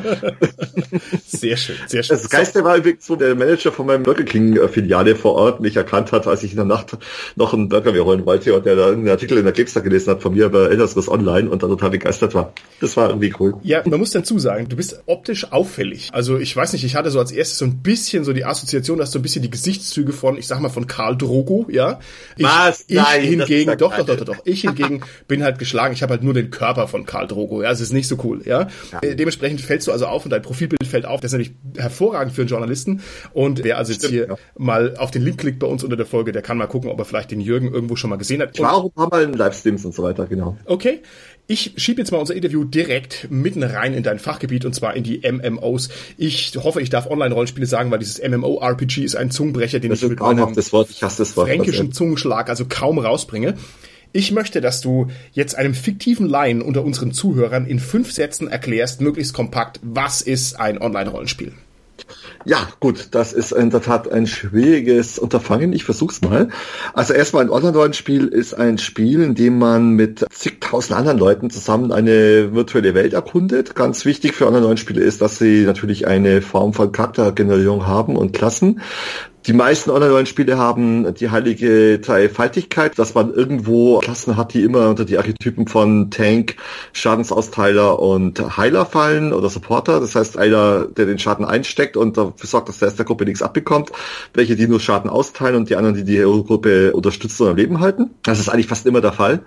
Sehr schön, sehr schön. Das Geiste war übrigens so, der Manager von meinem Burger King-Filiale vor Ort mich erkannt hat, als ich in der Nacht noch einen Burger mir holen wollte und der da irgendeinen Artikel in der GameStar gelesen hat von mir über Eldersriss Online und dann total begeistert war. Das war irgendwie cool. Ja, man muss dazu sagen, du bist optisch auffällig. Also ich weiß nicht, ich hatte so als erstes so ein bisschen so die Assoziation, dass so ein bisschen die Gesichtszüge von, ich sag mal, von Karl Drogo, ja. Ich, Was? Ich Nein, hingegen, doch, doch, doch, doch, doch. Ich hingegen bin halt geschlagen. Ich habe halt nur den Körper von Karl Drogo. Ja, es ist nicht so cool. Ja. ja. Äh, dementsprechend fällst du also auf und dein Profilbild fällt auf. Das ist natürlich hervorragend für einen Journalisten. Und wer also Stimmt, jetzt hier ja. mal auf den Link klickt bei uns unter der Folge, der kann mal gucken, ob er vielleicht den Jürgen irgendwo schon mal gesehen hat. Ich war auch ein paar Mal in Livestreams und so weiter, genau. Okay. Ich schiebe jetzt mal unser Interview direkt mitten rein in dein Fachgebiet und zwar in die MMOs. Ich hoffe, ich darf Online-Rollenspiele sagen, weil dieses MMO-RPG ist ein Zungenbrecher, den das ich mit meinem Wort. Ich hasse das Wort, fränkischen Zungenschlag also kaum rausbringe. Ich möchte, dass du jetzt einem fiktiven Laien unter unseren Zuhörern in fünf Sätzen erklärst, möglichst kompakt, was ist ein Online-Rollenspiel? Ja, gut, das ist in der Tat ein schwieriges Unterfangen. Ich versuch's mal. Also erstmal ein Online-Rollenspiel ist ein Spiel, in dem man mit zigtausend anderen Leuten zusammen eine virtuelle Welt erkundet. Ganz wichtig für Online-Rollenspiele ist, dass sie natürlich eine Form von Charaktergenerierung haben und Klassen. Die meisten Online-Rollenspiele haben die heilige Dreifaltigkeit, dass man irgendwo Klassen hat, die immer unter die Archetypen von Tank, Schadensausteiler und Heiler fallen oder Supporter. Das heißt, einer, der den Schaden einsteckt und dafür sorgt, dass der Rest der Gruppe nichts abbekommt, welche die nur Schaden austeilen und die anderen, die die Hero-Gruppe unterstützen und am Leben halten. Das ist eigentlich fast immer der Fall.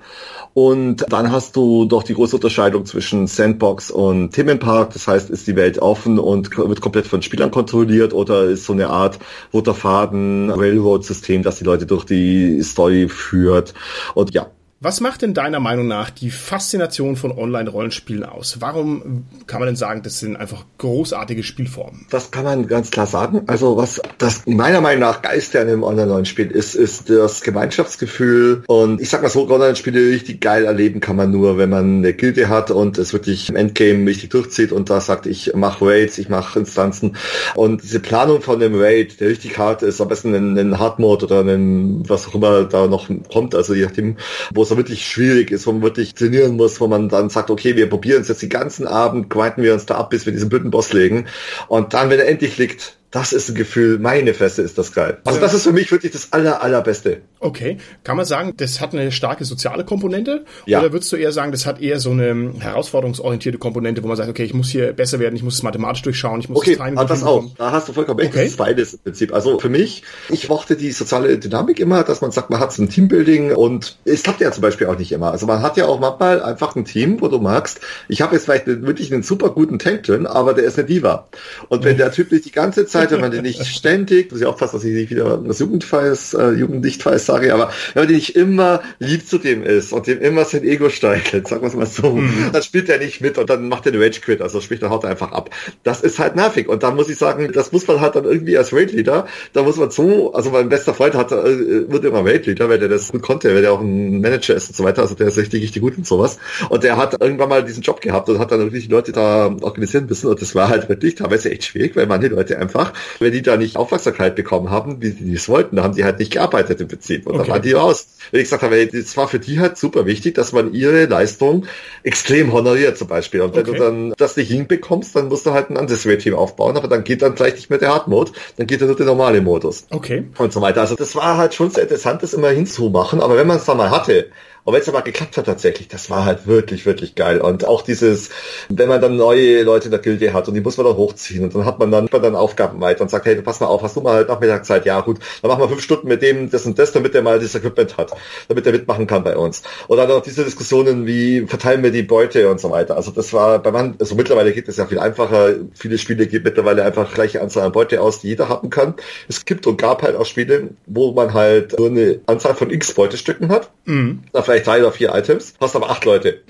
Und dann hast du doch die große Unterscheidung zwischen Sandbox und Themenpark. Das heißt, ist die Welt offen und wird komplett von Spielern kontrolliert oder ist so eine Art roter Faden, Railroad-System, das die Leute durch die Story führt. Und ja, Was macht denn deiner Meinung nach die Faszination von Online-Rollenspielen aus? Warum kann man denn sagen, das sind einfach großartige Spielformen? Das kann man ganz klar sagen. Also was das meiner Meinung nach Geist an einem Online-Rollenspiel ist, ist das Gemeinschaftsgefühl. Und ich sag mal so, Online-Spiele richtig geil erleben kann man nur, wenn man eine Gilde hat und es wirklich im Endgame richtig durchzieht und da sagt, ich mache Raids, ich mache Instanzen. Und diese Planung von dem Raid, der richtig hart ist, am besten einen, einen Hard Mode oder einen, was auch immer da noch kommt, also je nachdem, wo es so wirklich schwierig ist, wo man wirklich trainieren muss, wo man dann sagt, okay, wir probieren es jetzt den ganzen Abend, grinden wir uns da ab, bis wir diesen blöden Boss legen. Und dann, wenn er endlich liegt, das ist ein Gefühl, meine Fresse ist das geil. Also das ist für mich wirklich das aller, allerbeste. Okay. Kann man sagen, das hat eine starke soziale Komponente? Ja. Oder würdest du eher sagen, das hat eher so eine herausforderungsorientierte Komponente, wo man sagt, okay, ich muss hier besser werden, ich muss es mathematisch durchschauen, ich muss okay, das Timing ah, das auch. Da hast du vollkommen recht. Okay. Das ist beides im Prinzip. Also für mich, ich mochte die soziale Dynamik immer, dass man sagt, man hat so ein Teambuilding und es klappt ja zum Beispiel auch nicht immer. Also man hat ja auch manchmal einfach ein Team, wo du magst, ich habe jetzt vielleicht wirklich einen super guten Tank drin, aber der ist eine Diva. Und wenn der Typ nicht die ganze Zeit, wenn man den nicht ständig, muss ich aufpassen, dass ich nicht wieder das Jugendfeis, äh, Jugenddichtfeis sage, aber wenn man nicht immer lieb zu dem ist und dem immer sein Ego steigert, sagen wir es mal so, mhm. dann spielt er nicht mit und dann macht er eine Rage Quit, also sprich, dann haut er einfach ab. Das ist halt nervig und da muss ich sagen, das muss man halt dann irgendwie als Raid Leader, da muss man so, also mein bester Freund hat, äh, wird immer Raid Leader, weil der das gut konnte, weil der auch ein Manager ist und so weiter, also der ist richtig, richtig gut und sowas und der hat irgendwann mal diesen Job gehabt und hat dann wirklich Leute da organisieren müssen und das war halt wirklich teilweise echt schwierig, weil manche Leute einfach, wenn die da nicht Aufmerksamkeit bekommen haben, wie sie es wollten. Da haben die halt nicht gearbeitet im Prinzip. Und okay. dann waren die raus. Wenn ich gesagt habe, es war für die halt super wichtig, dass man ihre Leistung extrem honoriert zum Beispiel. Und wenn okay. du dann das nicht hinbekommst, dann musst du halt ein anderes Raid-Team aufbauen, aber dann geht dann vielleicht nicht mehr der Hard-Mode, dann geht dann nur der normale Modus. Okay. Und so weiter. Also das war halt schon sehr interessant, das immer hinzumachen. Aber wenn man es dann mal hatte, und wenn es aber geklappt hat tatsächlich, das war halt wirklich, wirklich geil. Und auch dieses, wenn man dann neue Leute in der Gilde hat und die muss man dann hochziehen und dann hat man dann, man dann Aufgaben weiter und sagt, hey, pass mal auf, hast du mal halt Nachmittagszeit? Ja, gut, dann machen wir fünf Stunden mit dem, das und das, damit der mal das Equipment hat, damit er mitmachen kann bei uns. Und dann auch diese Diskussionen, wie verteilen wir die Beute und so weiter. Also das war bei man, also mittlerweile geht es ja viel einfacher. Viele Spiele geben mittlerweile einfach gleiche Anzahl an Beute aus, die jeder haben kann. Es gibt und gab halt auch Spiele, wo man halt nur eine Anzahl von X Beutestücken hat. Mhm. Da vielleicht drei oder vier Items, hast aber acht Leute.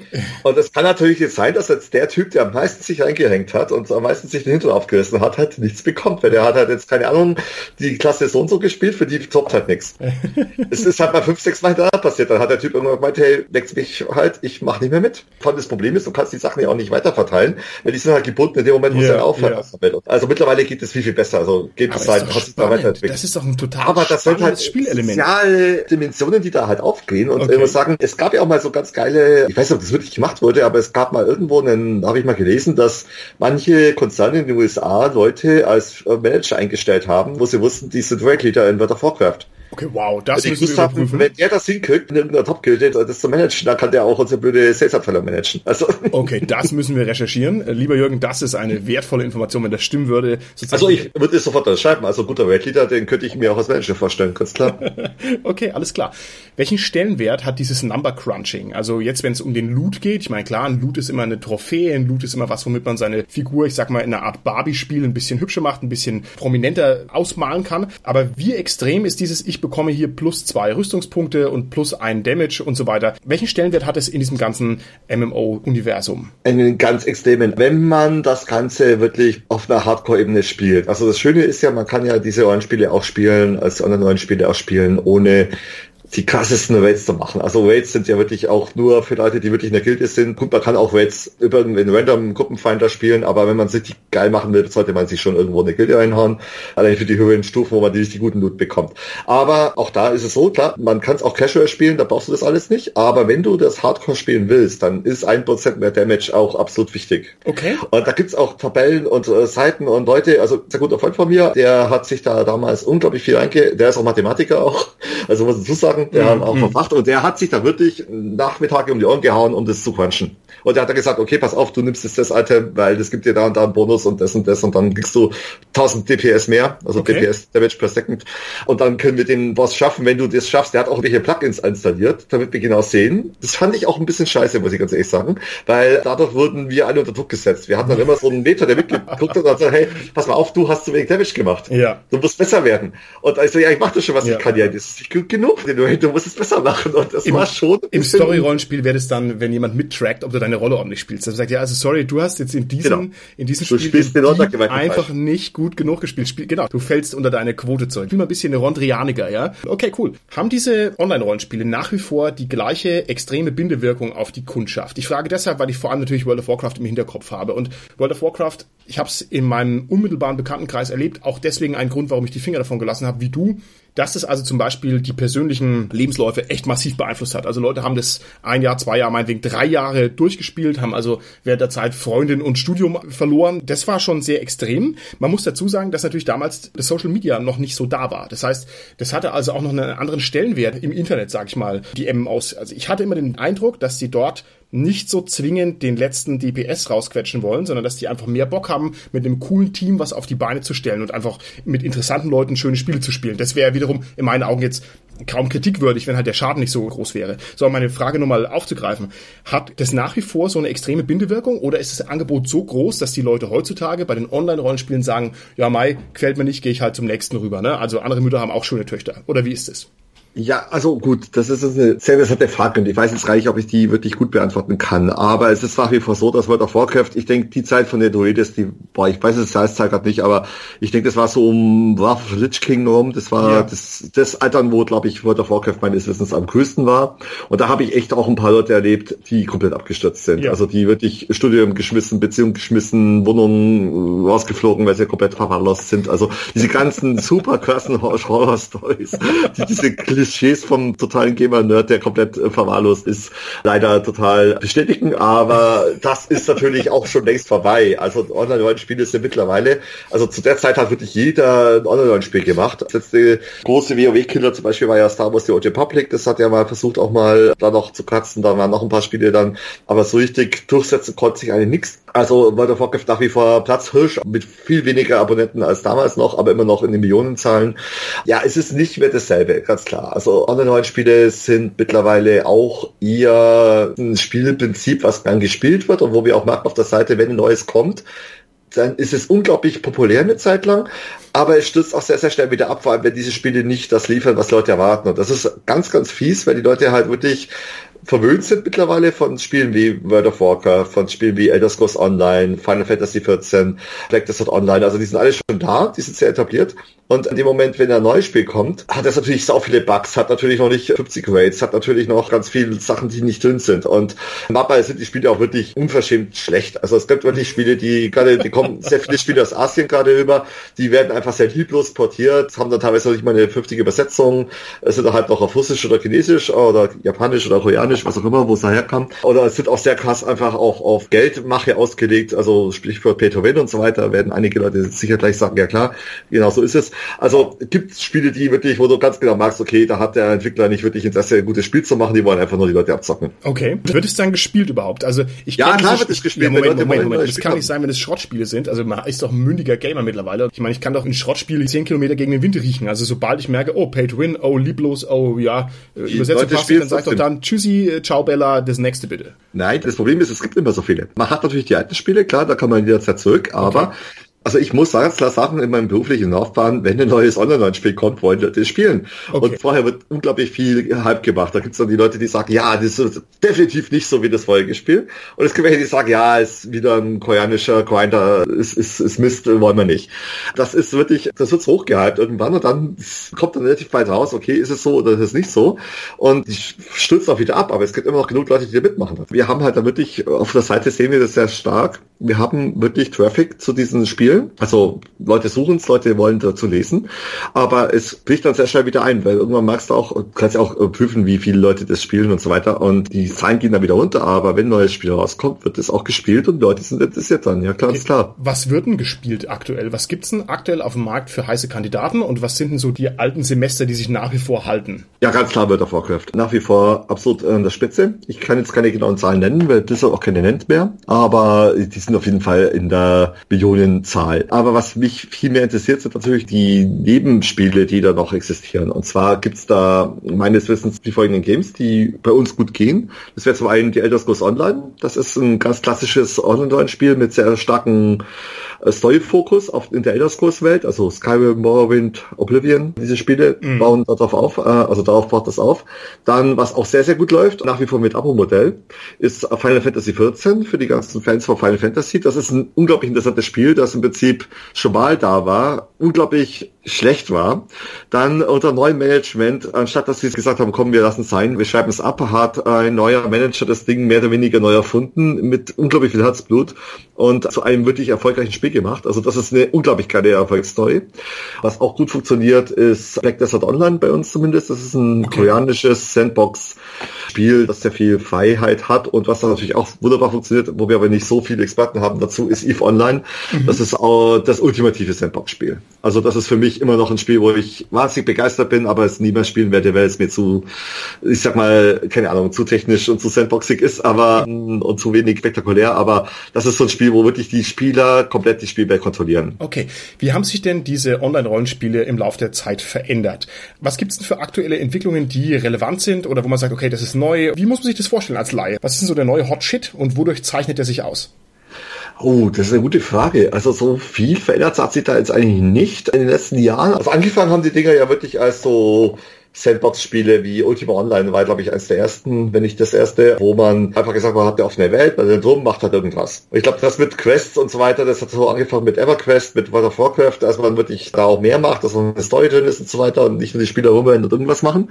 Und es kann natürlich jetzt sein, dass jetzt der Typ, der am meisten sich reingehängt hat und am meisten sich den Hintern aufgerissen hat, halt nichts bekommt, weil der hat halt jetzt keine Ahnung, die Klasse so und so gespielt, für die toppt halt nichts. es ist halt mal fünf, sechs Mal hintereinander passiert. Dann hat der Typ irgendwann gemeint, hey, leckst mich halt, ich mach nicht mehr mit. Und das Problem ist, du kannst die Sachen ja auch nicht weiterverteilen, weil die sind halt gebunden in dem Moment, wo yeah, sie dann aufhören. Yeah. Also mittlerweile geht es viel, viel besser. Also geht es halt, hast da weiterentwickelt. Das ist doch ein total Aber das sind halt Spielelement. soziale Dimensionen, die da halt aufgehen und okay. muss sagen, es gab ja auch mal so ganz geile, ich weiß nicht, ob das wirklich gemacht wurde, aber es gab mal irgendwo einen, habe ich mal gelesen, dass manche Konzerne in den USA Leute als Manager eingestellt haben, wo sie wussten, die sind Rate Leader in of Warcraft. Okay, wow, das müssen wir überprüfen. Wenn der das hinkriegt, in irgendeiner Top-Gilde, das zu managen, dann kann der auch unsere blöde Sales-Abteilung managen. Also. Okay, das müssen wir recherchieren. Äh, lieber Jürgen, das ist eine wertvolle Information, wenn das stimmen würde. Also ich würde es sofort schreiben. Also guter Weltleader, den könnte ich mir auch als Manager vorstellen, ganz klar. okay, alles klar. Welchen Stellenwert hat dieses Number Crunching? Also jetzt, wenn es um den Loot geht, ich meine, klar, ein Loot ist immer eine Trophäe, ein Loot ist immer was, womit man seine Figur, ich sag mal, in einer Art Barbie-Spiel ein bisschen hübscher macht, ein bisschen prominenter ausmalen kann. Aber wie extrem ist dieses, ich bekomme hier plus zwei Rüstungspunkte und plus ein Damage und so weiter. Welchen Stellenwert hat es in diesem ganzen MMO-Universum? Einen ganz extremen, wenn man das Ganze wirklich auf einer Hardcore-Ebene spielt. Also das Schöne ist ja, man kann ja diese Rollenspiele auch spielen, als andere neuen Spiele auch spielen, ohne die krassesten Raids zu machen. Also Raids sind ja wirklich auch nur für Leute, die wirklich in der Gilde sind. Gut, man kann auch Raids über einen random Gruppenfinder spielen, aber wenn man sich die geil machen will, sollte man sich schon irgendwo in eine Gilde reinhauen. Allein für die höheren Stufen, wo man die richtig guten Loot bekommt. Aber auch da ist es so, klar, man kann es auch casual spielen, da brauchst du das alles nicht. Aber wenn du das Hardcore spielen willst, dann ist ein Prozent mehr Damage auch absolut wichtig. Okay. Und da gibt's auch Tabellen und äh, Seiten und Leute, also sehr guter Freund von mir, der hat sich da damals unglaublich viel reinge, der ist auch Mathematiker auch, also muss ich so der mhm. auch verbracht und der hat sich da wirklich Nachmittage um die Ohren gehauen, um das zu crunchen. Und der hat dann gesagt, okay, pass auf, du nimmst jetzt das Item, weil das gibt dir da und da einen Bonus und das und das und dann kriegst du 1000 DPS mehr, also okay. DPS Damage per Second. Und dann können wir den Boss schaffen, wenn du das schaffst. Der hat auch welche Plugins installiert, damit wir genau sehen. Das fand ich auch ein bisschen scheiße, muss ich ganz ehrlich sagen, weil dadurch wurden wir alle unter Druck gesetzt. Wir hatten dann immer so einen Meter, der mitgeguckt hat und gesagt, hey, pass mal auf, du hast zu wenig Damage gemacht. Ja. Du musst besser werden. Und also, ja, ich mach das schon, was ja. ich kann. Ja, das ist nicht gut genug. Den nein, du musst es besser machen. Und das Im, war schon. Im Story-Rollenspiel wäre es dann, wenn jemand mittrackt, ob du deine Rolle ordentlich spielst. Dann sagt ja, also sorry, du hast jetzt in diesem, genau. in diesem du Spiel den einfach falsch. nicht gut genug gespielt. Spiel, genau, du fällst unter deine Quote zurück. Spiel mal ein bisschen eine Rondrianiger, ja. Okay, cool. Haben diese Online-Rollenspiele nach wie vor die gleiche extreme Bindewirkung auf die Kundschaft? Ich frage deshalb, weil ich vor allem natürlich World of Warcraft im Hinterkopf habe. Und World of Warcraft, ich habe es in meinem unmittelbaren Bekanntenkreis erlebt, auch deswegen ein Grund, warum ich die Finger davon gelassen habe, wie du, dass es also zum Beispiel die persönlichen Lebensläufe echt massiv beeinflusst hat. Also Leute haben das ein Jahr, zwei Jahre, meinetwegen drei Jahre durchgespielt, haben also während der Zeit Freundin und Studium verloren. Das war schon sehr extrem. Man muss dazu sagen, dass natürlich damals das Social Media noch nicht so da war. Das heißt, das hatte also auch noch einen anderen Stellenwert im Internet, sag ich mal, die M aus. Also ich hatte immer den Eindruck, dass sie dort nicht so zwingend den letzten DPS rausquetschen wollen, sondern dass die einfach mehr Bock haben, mit einem coolen Team was auf die Beine zu stellen und einfach mit interessanten Leuten schöne Spiele zu spielen. Das wäre wiederum in meinen Augen jetzt kaum kritikwürdig, wenn halt der Schaden nicht so groß wäre. So, meine Frage nur mal aufzugreifen. Hat das nach wie vor so eine extreme Bindewirkung oder ist das Angebot so groß, dass die Leute heutzutage bei den Online-Rollenspielen sagen, ja, Mai, gefällt mir nicht, gehe ich halt zum nächsten rüber, ne? Also andere Mütter haben auch schöne Töchter. Oder wie ist es? Ja, also gut, das ist eine sehr interessante Frage und ich weiß jetzt gar nicht, ob ich die wirklich gut beantworten kann. Aber es ist nach wie vor so, dass World of Warcraft, ich denke, die Zeit von der Druides, die, boah, ich weiß es Zeit gerade nicht, aber ich denke, das war so um Wrath of Lich King rum, das war ja. das, das Altern, wo, glaube ich, World of Warcraft meines Wissens am größten war. Und da habe ich echt auch ein paar Leute erlebt, die komplett abgestürzt sind. Ja. Also die wirklich Studium geschmissen, Beziehung geschmissen, Wohnungen rausgeflogen, weil sie komplett verwahrlost sind. Also diese ganzen super krassen Horror-Stories, die diese Klischees vom totalen Gamer-Nerd, der komplett äh, verwahrlost ist, leider total bestätigen. Aber das ist natürlich auch schon längst vorbei. Also Online-Rollenspiele sind mittlerweile, also zu der Zeit hat wirklich jeder ein Online-Rollenspiel gemacht. Das letzte große WoW-Killer zum Beispiel war ja Star Wars The Old Republic. Das hat ja mal versucht auch mal da noch zu kratzen. Da waren noch ein paar Spiele dann. Aber so richtig durchsetzen konnte sich eigentlich nichts. Also World of Warcraft nach wie vor Platzhirsch mit viel weniger Abonnenten als damals noch, aber immer noch in den Millionenzahlen. Ja, es ist nicht mehr dasselbe, ganz klar. Also Online-Rollenspiele sind mittlerweile auch eher ein Spielprinzip, was dann gespielt wird und wo wir auch merken auf der Seite, wenn ein neues kommt, dann ist es unglaublich populär eine Zeit lang, aber es stürzt auch sehr, sehr schnell wieder ab, vor allem wenn diese Spiele nicht das liefern, was Leute erwarten. Und das ist ganz, ganz fies, weil die Leute halt wirklich verwöhnt sind mittlerweile von Spielen wie World of Warcraft, von Spielen wie Elder Scrolls Online, Final Fantasy XIV, Black Desert Online. Also die sind alle schon da, die sind sehr etabliert. Und in dem Moment, wenn ein neues Spiel kommt, hat es natürlich so viele Bugs, hat natürlich noch nicht 50 Rates, hat natürlich noch ganz viele Sachen, die nicht drin sind. Und manchmal sind die Spiele auch wirklich unverschämt schlecht. Also es gibt wirklich Spiele, die gerade, die kommen sehr viele Spiele aus Asien gerade rüber, die werden einfach sehr lieblos portiert, haben dann teilweise noch nicht mal eine 50 Übersetzung, es sind halt noch auf Russisch oder Chinesisch oder Japanisch oder Koreanisch, was auch immer, wo es daherkam. Oder es sind auch sehr krass einfach auch auf Geldmache ausgelegt, also Sprichwort Pay to Win und so weiter, werden einige Leute sicher gleich sagen, ja klar, genau so ist es. Also gibt es Spiele, die wirklich, wo du ganz genau magst, okay, da hat der Entwickler nicht wirklich Interesse, ein gutes Spiel zu machen, die wollen einfach nur die Leute abzocken. Okay. Wird es dann gespielt überhaupt? Also ich Ja, klar wird es gespielt. Ja, Moment, Moment, Moment. Das kann nicht sein, wenn es Schrottspiele sind. Also man ist doch ein mündiger Gamer mittlerweile. Ich meine, ich kann doch ein Schrottspiel 10 Kilometer gegen den Wind riechen. Also sobald ich merke, oh, Pay to Win, oh, lieblos, oh, ja, Übersetzung passt, dann sag ich doch dann, tschüssi, äh, ciao Bella, das nächste bitte. Nein, das Problem ist, es gibt immer so viele. Man hat natürlich die alten Spiele, klar, da kann man jederzeit zurück, aber okay. Also ich muss ganz klar sagen, in meinem beruflichen Laufbahn, wenn ein neues Online-Spiel kommt, wollen Leute das spielen. Okay. Und vorher wird unglaublich viel Hype gemacht. Da gibt es dann die Leute, die sagen, ja, das ist definitiv nicht so wie das vorherige Spiel. Und es gibt welche, die sagen, ja, ist wieder ein koreanischer Grinder, ist, ist, ist Mist, wollen wir nicht. Das ist wirklich, das wird hochgehypt irgendwann und dann kommt dann relativ bald raus, okay, ist es so oder ist es nicht so. Und ich stürzt auch wieder ab, aber es gibt immer noch genug Leute, die da mitmachen. Wir haben halt da wirklich, auf der Seite sehen wir das sehr stark. Wir haben wirklich Traffic zu diesen Spielen Spiel. Also Leute suchen es, Leute wollen dazu lesen, aber es bricht dann sehr schnell wieder ein, weil irgendwann magst du auch, kannst ja auch äh, prüfen, wie viele Leute das spielen und so weiter und die Zahlen gehen dann wieder runter, aber wenn ein neues Spiel rauskommt, wird es auch gespielt und Leute sind interessiert dann, ja klar, okay. ist klar. Was wird denn gespielt aktuell? Was gibt's denn aktuell auf dem Markt für heiße Kandidaten und was sind denn so die alten Semester, die sich nach wie vor halten? Ja, ganz klar World of Warcraft. Nach wie vor absolut an der Spitze. Ich kann jetzt keine genauen Zahlen nennen, weil Blizzard auch keine nennt mehr, aber die sind auf jeden Fall in der Millionenzahl total. Aber was mich viel mehr interessiert, sind natürlich die Nebenspiele, die da noch existieren. Und zwar gibt's da meines Wissens die folgenden Games, die bei uns gut gehen. Das wäre zum einen die Elder Scrolls Online. Das ist ein ganz klassisches Online-Spiel mit sehr starken äh, Story-Fokus auf in der Elder Scrolls Welt, also Skyrim, Morrowind, Oblivion. Diese Spiele mhm. bauen darauf auf, äh, also darauf baut das auf. Dann, was auch sehr, sehr gut läuft, nach wie vor mit Abo-Modell, ist Final Fantasy 14 für die ganzen Fans von Final Fantasy. Das ist ein unglaublich interessantes Spiel, das im Prinzip schon mal da war, unglaublich schlecht war. Dann unter neuem Management, anstatt dass sie gesagt haben, komm, wir lassen es sein, wir schreiben es ab, hat ein neuer Manager das Ding mehr oder weniger neu erfunden, mit unglaublich viel Herzblut und zu einem wirklich erfolgreichen Spiel gemacht. Also das ist eine unglaublich geile Erfolgsstory. Was auch gut funktioniert, ist Black Desert Online bei uns zumindest. Das ist ein okay. koreanisches Sandbox-Spiel, das sehr viel Freiheit hat und was natürlich auch wunderbar funktioniert, wo wir aber nicht so viele Experten haben dazu, ist EVE Online. Mhm. Das ist auch das ultimative Sandbox-Spiel. Also das ist für mich immer noch ein Spiel, wo ich wahnsinnig begeistert bin, aber es niemals spielen werde, weil es mir zu, ich sag mal, keine Ahnung, zu technisch und zu sandboxig ist, aber und zu wenig spektakulär. Aber das ist so ein Spiel, wo wirklich die Spieler komplett die Spielwelt kontrollieren. Okay. Wie haben sich denn diese Online-Rollenspiele im Laufe der Zeit verändert? Was gibt es denn für aktuelle Entwicklungen, die relevant sind oder wo man sagt, okay, das ist neu? Wie muss man sich das vorstellen als Laie? Was ist denn so der neue Hot Shit und wodurch zeichnet er sich aus? Oh, das ist eine gute Frage. Also so viel verändert hat sich da jetzt eigentlich nicht in den letzten Jahren. Also angefangen haben die Dinger ja wirklich als so Sandbox-Spiele wie Ultima Online war, glaube ich, eines der ersten, wenn nicht das erste, wo man einfach gesagt hat, man hat eine offene Welt, man drum, macht halt irgendwas. ich glaube, das mit Quests und so weiter, das hat so angefangen mit EverQuest, mit World of Warcraft, dass man wirklich da auch mehr macht, dass man eine Story drin ist und so weiter und nicht nur die Spieler rumrennen und irgendwas machen.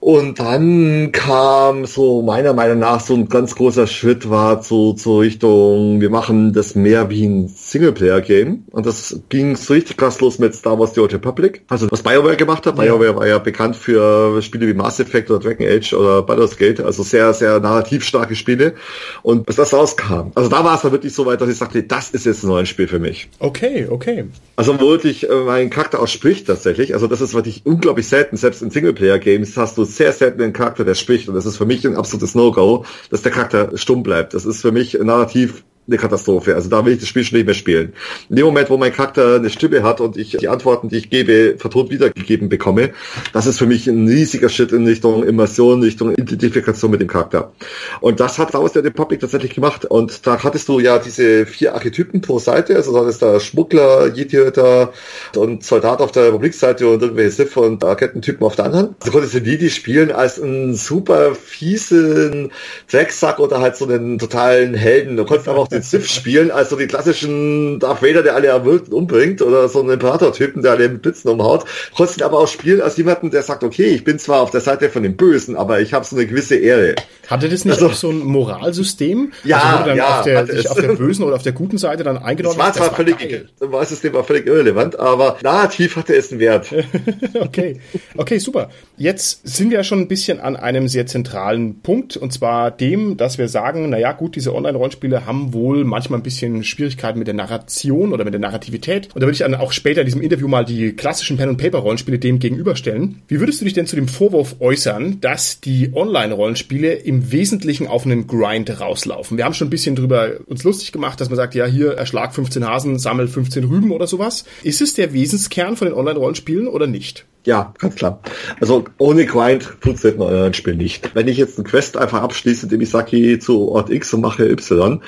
Und dann kam so meiner Meinung nach so ein ganz großer Schritt war zu, zur Richtung, wir machen das mehr wie ein Singleplayer-Game. Und das ging so richtig krass los mit Star Wars The Old Republic. Also was BioWare gemacht hat. BioWare war ja bekannt für Spiele wie Mass Effect oder Dragon Age oder Baldur's Gate. Also sehr, sehr narrativ starke Spiele. Und bis das rauskam. Also da war es dann wirklich so weit, dass ich sagte, das ist jetzt ein neues Spiel für mich. Okay, okay. Also wo wirklich äh, mein Charakter ausspricht tatsächlich. Also das ist wirklich unglaublich selten. Selbst in Singleplayer-Games hast du sehr selten Charakter, der spricht. Und das ist für mich ein absolutes No-Go, dass der Charakter stumm bleibt. Das ist für mich narrativ eine Katastrophe. Also da will ich das Spiel schon nicht mehr spielen. In dem Moment, wo mein Charakter eine Stimme hat und ich die Antworten, die ich gebe, vertont wiedergegeben bekomme, das ist für mich ein riesiger Schritt in Richtung Immersion, Richtung Identifikation mit dem Charakter. Und das hat Star Wars Republic tatsächlich gemacht. Und da hattest du ja diese vier Archetypen pro Seite. Also da ist der Schmuggler, Jedi-Hüter und Soldat auf der Republikseite und irgendwelche Sith und Agententypen auf der anderen. Du konntest den Jedi spielen als einen super fiesen Drecksack oder halt so einen totalen Helden. Du konntest aber auch den Sith spielen, als so die klassischen Darth Vader, der alle erwürgt und umbringt, oder so einen Imperator-Typen, der alle mit Blitzen umhaut. Konntest aber auch spielen als jemanden, der sagt, okay, ich bin zwar auf der Seite von den Bösen, aber ich habe so eine gewisse Ehre. Hatte das nicht also, auch so ein Moralsystem? Ja, also dann ja. Auf der, sich auf der bösen oder auf der guten Seite dann eingenommen das war zwar das war völlig, das System war völlig irrelevant, aber narrativ hatte es einen Wert. okay, okay, super. Jetzt sind wir ja schon ein bisschen an einem sehr zentralen Punkt, und zwar dem, dass wir sagen, naja, gut, diese Online-Rollenspiele haben wohl wohl manchmal ein bisschen Schwierigkeiten mit der Narration oder mit der Narrativität. Und da würde ich dann auch später in diesem Interview mal die klassischen Pen-and-Paper-Rollenspiele dem gegenüberstellen. Wie würdest du dich denn zu dem Vorwurf äußern, dass die Online-Rollenspiele im Wesentlichen auf einen Grind rauslaufen? Wir haben schon ein bisschen drüber uns lustig gemacht, dass man sagt, ja, hier erschlag 15 Hasen, sammel 15 Rüben oder sowas. Ist es der Wesenskern von den Online-Rollenspielen oder nicht? Ja, ganz klar. Also ohne Grind funktioniert ein Online-Spiel nicht. Wenn ich jetzt ein Quest einfach abschließe, indem ich sage, gehe zu Ort X und mache Y,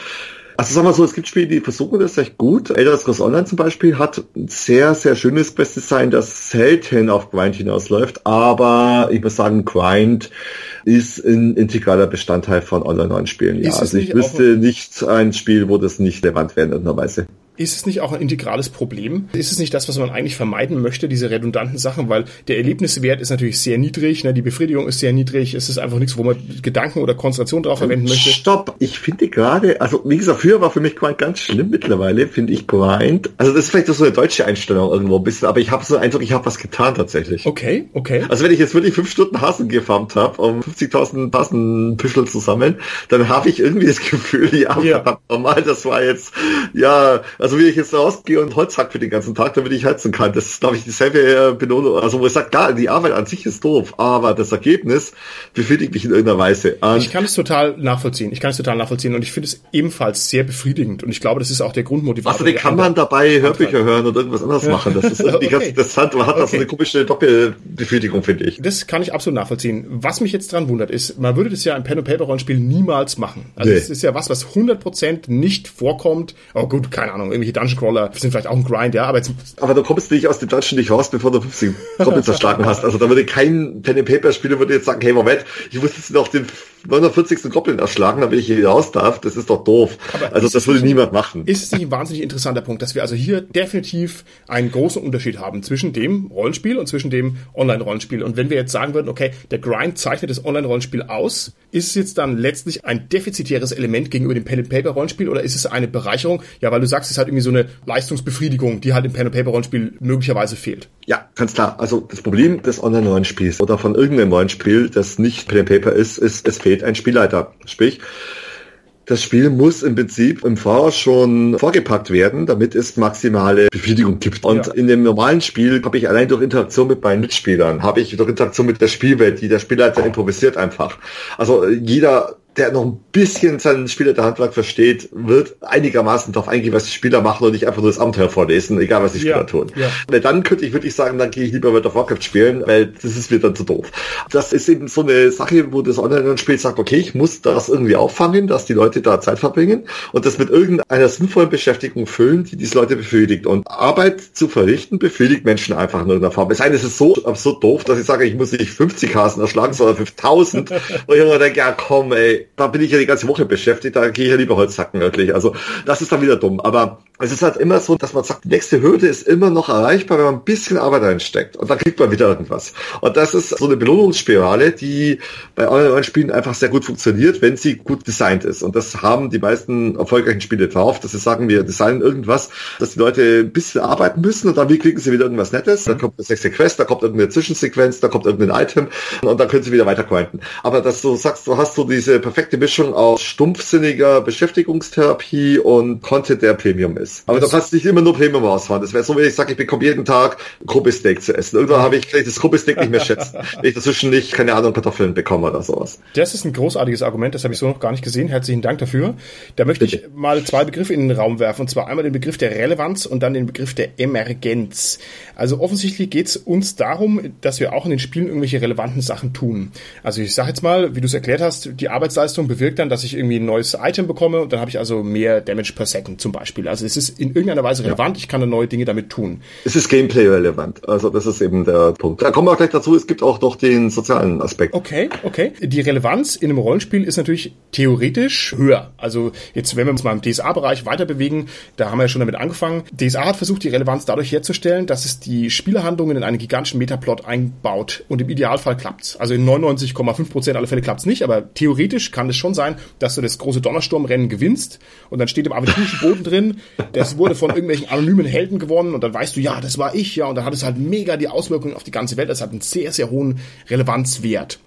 also sagen wir so, es gibt Spiele, die versuchen das recht gut. Elder Scrolls Online zum Beispiel hat ein sehr, sehr schönes Quest-Design, das selten auf Grind hinausläuft, aber ich muss sagen, Grind ist ein integraler Bestandteil von Online-Spielen. Ja, also ich wüsste nicht ein Spiel, wo das nicht relevant wäre in irgendeiner Weise. Ist es nicht auch ein integrales Problem? Ist es nicht das, was man eigentlich vermeiden möchte, diese redundanten Sachen? Weil der Erlebniswert ist natürlich sehr niedrig, ne? die Befriedigung ist sehr niedrig, es ist einfach nichts, wo man Gedanken oder Konzentration drauf verwenden möchte. Stopp! Ich finde gerade, also wie gesagt, früher war für mich Grind ganz schlimm, mittlerweile finde ich Grind, also das ist vielleicht so eine deutsche Einstellung irgendwo ein bisschen, aber ich habe so einen Eindruck, ich habe was getan tatsächlich. Okay, okay. Also wenn ich jetzt wirklich fünf Stunden Hasen gefarmt habe, um 50.000 Hasenpüschel zu sammeln, dann habe ich irgendwie das Gefühl, ja, ja. normal, das war jetzt, ja, Also wie ich jetzt rausgehe und Holz hack für den ganzen Tag, damit ich heizen kann. Das ist, glaube ich, dieselbe äh, Belohnung. Also wo ich sage, klar, die Arbeit an sich ist doof, aber das Ergebnis befriedigt mich in irgendeiner Weise. Und ich kann es total nachvollziehen. Ich kann es total nachvollziehen und ich finde es ebenfalls sehr befriedigend und ich glaube, das ist auch der Grundmotivator. Also kann man dabei Hörbücher hören und irgendwas anderes ja. machen. Das ist irgendwie okay. ganz interessant. Man hat okay. da so eine komische Doppelbefriedigung, finde ich. Das kann ich absolut nachvollziehen. Was mich jetzt dran wundert, ist, man würde das ja im Pen-and-Paper-Rollenspiel niemals machen. Also nee. es ist ja was, was 100% nicht vorkommt. Oh gut, keine Ahnung, irgendwelche Dungeon-Crawler sind vielleicht auch ein Grind, ja, aber jetzt... Aber du kommst nicht aus dem Dungeon nicht raus, bevor du 50 Goblins zerschlagen hast. Also da würde kein Pen-and-Paper-Spieler würde jetzt sagen, hey Moment, ich muss jetzt noch den 49. Goblin erschlagen, damit ich hier raus darf. Das ist doch doof. Aber also das würde niemand machen. Ist es nicht ein wahnsinnig interessanter Punkt, dass wir also hier definitiv einen großen Unterschied haben zwischen dem Rollenspiel und zwischen dem Online-Rollenspiel. Und wenn wir jetzt sagen würden, okay, der Grind zeichnet das Online-Rollenspiel aus, ist es jetzt dann letztlich ein defizitäres Element gegenüber dem Pen-and-Paper-Rollenspiel oder ist es eine Bereicherung? Ja, weil du sagst, es hat irgendwie so eine Leistungsbefriedigung, die halt im Pen-and-Paper-Rollenspiel möglicherweise fehlt. Ja, ganz klar. Also das Problem des Online-Rollenspiels oder von irgendeinem Rollenspiel, das nicht Pen-and-Paper ist, ist, es fehlt ein Spielleiter. Sprich, das Spiel muss im Prinzip im Voraus schon vorgepackt werden, damit es maximale Befriedigung gibt. Und ja. in dem normalen Spiel habe ich allein durch Interaktion mit meinen Mitspielern, habe ich durch Interaktion mit der Spielwelt, die der Spielleiter improvisiert einfach. Also jeder der noch ein bisschen sein Spieler der Handwerk versteht, wird einigermaßen darauf eingehen, was die Spieler machen und nicht einfach nur das Abenteuer vorlesen, egal was die Spieler ja, tun. Ja. Weil dann könnte ich wirklich sagen, dann gehe ich lieber World of Warcraft spielen, weil das ist mir dann zu doof. Das ist eben so eine Sache, wo das Online-Spiel sagt, okay, ich muss das irgendwie auffangen, dass die Leute da Zeit verbringen und das mit irgendeiner sinnvollen Beschäftigung füllen, die diese Leute befriedigt. Und Arbeit zu verrichten, befriedigt Menschen einfach in irgendeiner Form. Es sei denn, es ist so absurd doof, dass ich sage, ich muss nicht 50 Hasen erschlagen, sondern 5000. und ich immer denke, ja komm, ey, da bin ich ja die ganze Woche beschäftigt, da gehe ich ja lieber Holz hacken, wirklich. Also das ist dann wieder dumm. Aber es ist halt immer so, dass man sagt, die nächste Hürde ist immer noch erreichbar, wenn man ein bisschen Arbeit reinsteckt. Und dann kriegt man wieder irgendwas. Und das ist so eine Belohnungsspirale, die bei Online-Spielen einfach sehr gut funktioniert, wenn sie gut designt ist. Und das haben die meisten erfolgreichen Spiele drauf, dass sie sagen, wir designen irgendwas, dass die Leute ein bisschen arbeiten müssen und dann kriegen sie wieder irgendwas Nettes. Dann kommt eine sechste Quest, da kommt irgendeine Zwischensequenz, da kommt irgendein Item und dann können sie wieder weiter. Aber dass du sagst, du hast so diese perfekte Mischung aus stumpfsinniger Beschäftigungstherapie und Content, der Premium ist ist. Aber das du kannst nicht immer nur Premium ausfahren. Das wäre so, wenn ich sage, ich bekomme jeden Tag Gruppesteak zu essen. Irgendwann habe ich kann ich das Gruppesteak nicht mehr schätzen. wenn ich dazwischen nicht, keine Ahnung, Kartoffeln bekomme oder sowas. Das ist ein großartiges Argument, das habe ich so noch gar nicht gesehen. Herzlichen Dank dafür. Da möchte Bitte. ich mal zwei Begriffe in den Raum werfen. Und zwar einmal den Begriff der Relevanz und dann den Begriff der Emergenz. Also offensichtlich geht es uns darum, dass wir auch in den Spielen irgendwelche relevanten Sachen tun. Also ich sage jetzt mal, wie du es erklärt hast, die Arbeitsleistung bewirkt dann, dass ich irgendwie ein neues Item bekomme und dann habe ich also mehr Damage per Second zum Beispiel. Also es ist ist in irgendeiner Weise relevant. Ich kann da neue Dinge damit tun. Es ist Gameplay relevant. Also das ist eben der Punkt. Da kommen wir auch gleich dazu. Es gibt auch noch den sozialen Aspekt. Okay, okay. Die Relevanz in einem Rollenspiel ist natürlich theoretisch höher. Also jetzt, wenn wir uns mal im DSA-Bereich weiter bewegen, da haben wir ja schon damit angefangen. DSA hat versucht, die Relevanz dadurch herzustellen, dass es die Spielerhandlungen in einen gigantischen Metaplot einbaut. Und im Idealfall klappt's. Also in 99,5 Prozent aller Fälle klappt's nicht, aber theoretisch kann es schon sein, dass du das große Donnersturmrennen gewinnst und dann steht im aventurischen Boden drin, das wurde von irgendwelchen anonymen Helden gewonnen und dann weißt du, ja, das war ich, ja, und dann hat es halt mega die Auswirkungen auf die ganze Welt. Das hat einen sehr, sehr hohen Relevanzwert.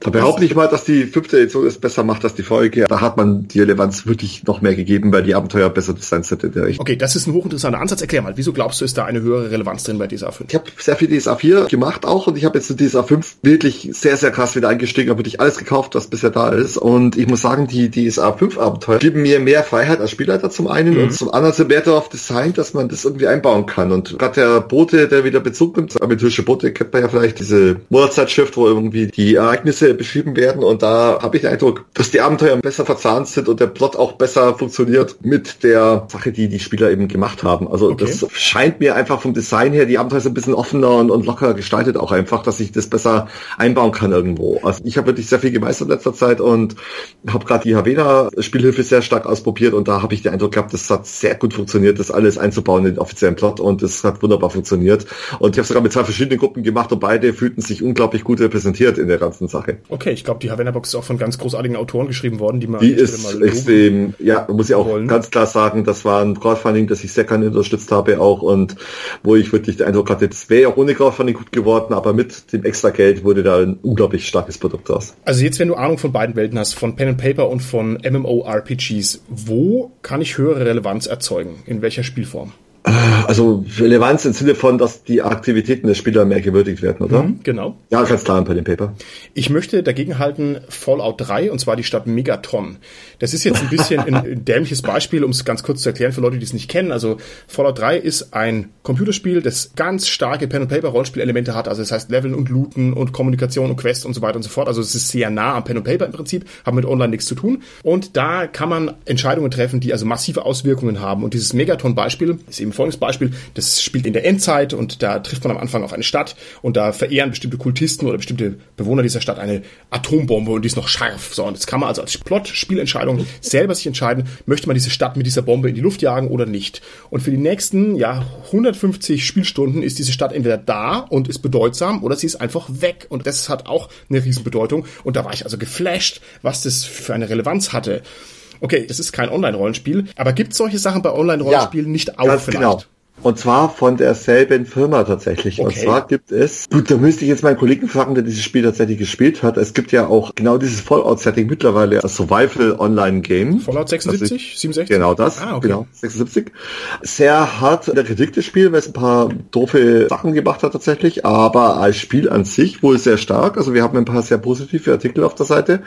Da behaupte ich mal, dass die fünfte Edition es besser macht als die Folge. Da hat man die Relevanz wirklich noch mehr gegeben, weil die Abenteuer besser designt sind in der Richtung. Okay, das ist ein hochinteressanter Ansatz. Erklär mal, wieso glaubst du, ist da eine höhere Relevanz drin bei DSA 5? Ich habe sehr viel DSA 4 gemacht auch und ich habe jetzt in DSA 5 wirklich sehr, sehr krass wieder eingestiegen, habe wirklich alles gekauft, was bisher da ist. Und ich muss sagen, die DSA 5 Abenteuer geben mir mehr Freiheit als Spielleiter zum einen mhm. und zum anderen sind mehr darauf designt, dass man das irgendwie einbauen kann. Und gerade der Bote, der wieder Bezug nimmt, aventurische Boote, kennt man ja vielleicht diese Monatszeitschrift, wo irgendwie die Ereignisse beschrieben werden und da habe ich den Eindruck, dass die Abenteuer besser verzahnt sind und der Plot auch besser funktioniert mit der Sache, die die Spieler eben gemacht haben. Also okay. das scheint mir einfach vom Design her, die Abenteuer sind ein bisschen offener und, und lockerer gestaltet auch einfach, dass ich das besser einbauen kann irgendwo. Also ich habe wirklich sehr viel gemeistert in letzter Zeit und habe gerade die Havena-Spielhilfe sehr stark ausprobiert und da habe ich den Eindruck gehabt, das hat sehr gut funktioniert, das alles einzubauen in den offiziellen Plot und es hat wunderbar funktioniert. Und ich habe sogar mit zwei verschiedenen Gruppen gemacht und beide fühlten sich unglaublich gut repräsentiert in der ganzen Sache. Okay, ich glaube, die Havana Box ist auch von ganz großartigen Autoren geschrieben worden, die man Die ist extrem, ja, muss ich auch wollen. ganz klar sagen, das war ein Crowdfunding, das ich sehr gerne unterstützt habe auch und wo ich wirklich den Eindruck hatte, es wäre auch ohne Crowdfunding gut geworden, aber mit dem extra Geld wurde da ein unglaublich starkes Produkt aus. Also jetzt, wenn du Ahnung von beiden Welten hast, von Pen and Paper und von MMORPGs, wo kann ich höhere Relevanz erzeugen? In welcher Spielform? Also Relevanz im Sinne von, dass die Aktivitäten der Spieler mehr gewürdigt werden, oder? Mhm, genau. Ja, ganz klar ein Pen Paper. Ich möchte dagegen halten Fallout 3 und zwar die Stadt Megaton. Das ist jetzt ein bisschen ein dämliches Beispiel, um es ganz kurz zu erklären für Leute, die es nicht kennen. Also Fallout 3 ist ein Computerspiel, das ganz starke Pen Paper Rollenspielelemente hat. Also das heißt Leveln und Looten und Kommunikation und Quest und so weiter und so fort. Also es ist sehr nah am Pen Paper im Prinzip, haben mit Online nichts zu tun. Und da kann man Entscheidungen treffen, die also massive Auswirkungen haben. Und dieses Megaton Beispiel ist eben folgendes Beispiel. Das spielt in der Endzeit und da trifft man am Anfang auf eine Stadt und da verehren bestimmte Kultisten oder bestimmte Bewohner dieser Stadt eine Atombombe und die ist noch scharf. So, und jetzt kann man also als Plot-Spielentscheidung selber sich entscheiden, möchte man diese Stadt mit dieser Bombe in die Luft jagen oder nicht. Und für die nächsten, ja, 150 Spielstunden ist diese Stadt entweder da und ist bedeutsam oder sie ist einfach weg. Und das hat auch eine Riesenbedeutung. Und da war ich also geflasht, was das für eine Relevanz hatte. Okay, das ist kein Online-Rollenspiel, aber gibt es solche Sachen bei Online-Rollenspielen ja, nicht auch vielleicht? Genau. Und zwar von derselben Firma tatsächlich. Okay. Und zwar gibt es, gut, da müsste ich jetzt meinen Kollegen fragen, der dieses Spiel tatsächlich gespielt hat. Es gibt ja auch genau dieses Fallout-Setting mittlerweile als Survival-Online-Game. Fallout 76? 67? Genau das, ah, okay. genau, 76. Sehr hart in der Kritik des Spiels, weil es ein paar doofe Sachen gemacht hat tatsächlich, aber als Spiel an sich wohl sehr stark. Also wir haben ein paar sehr positive Artikel auf der Seite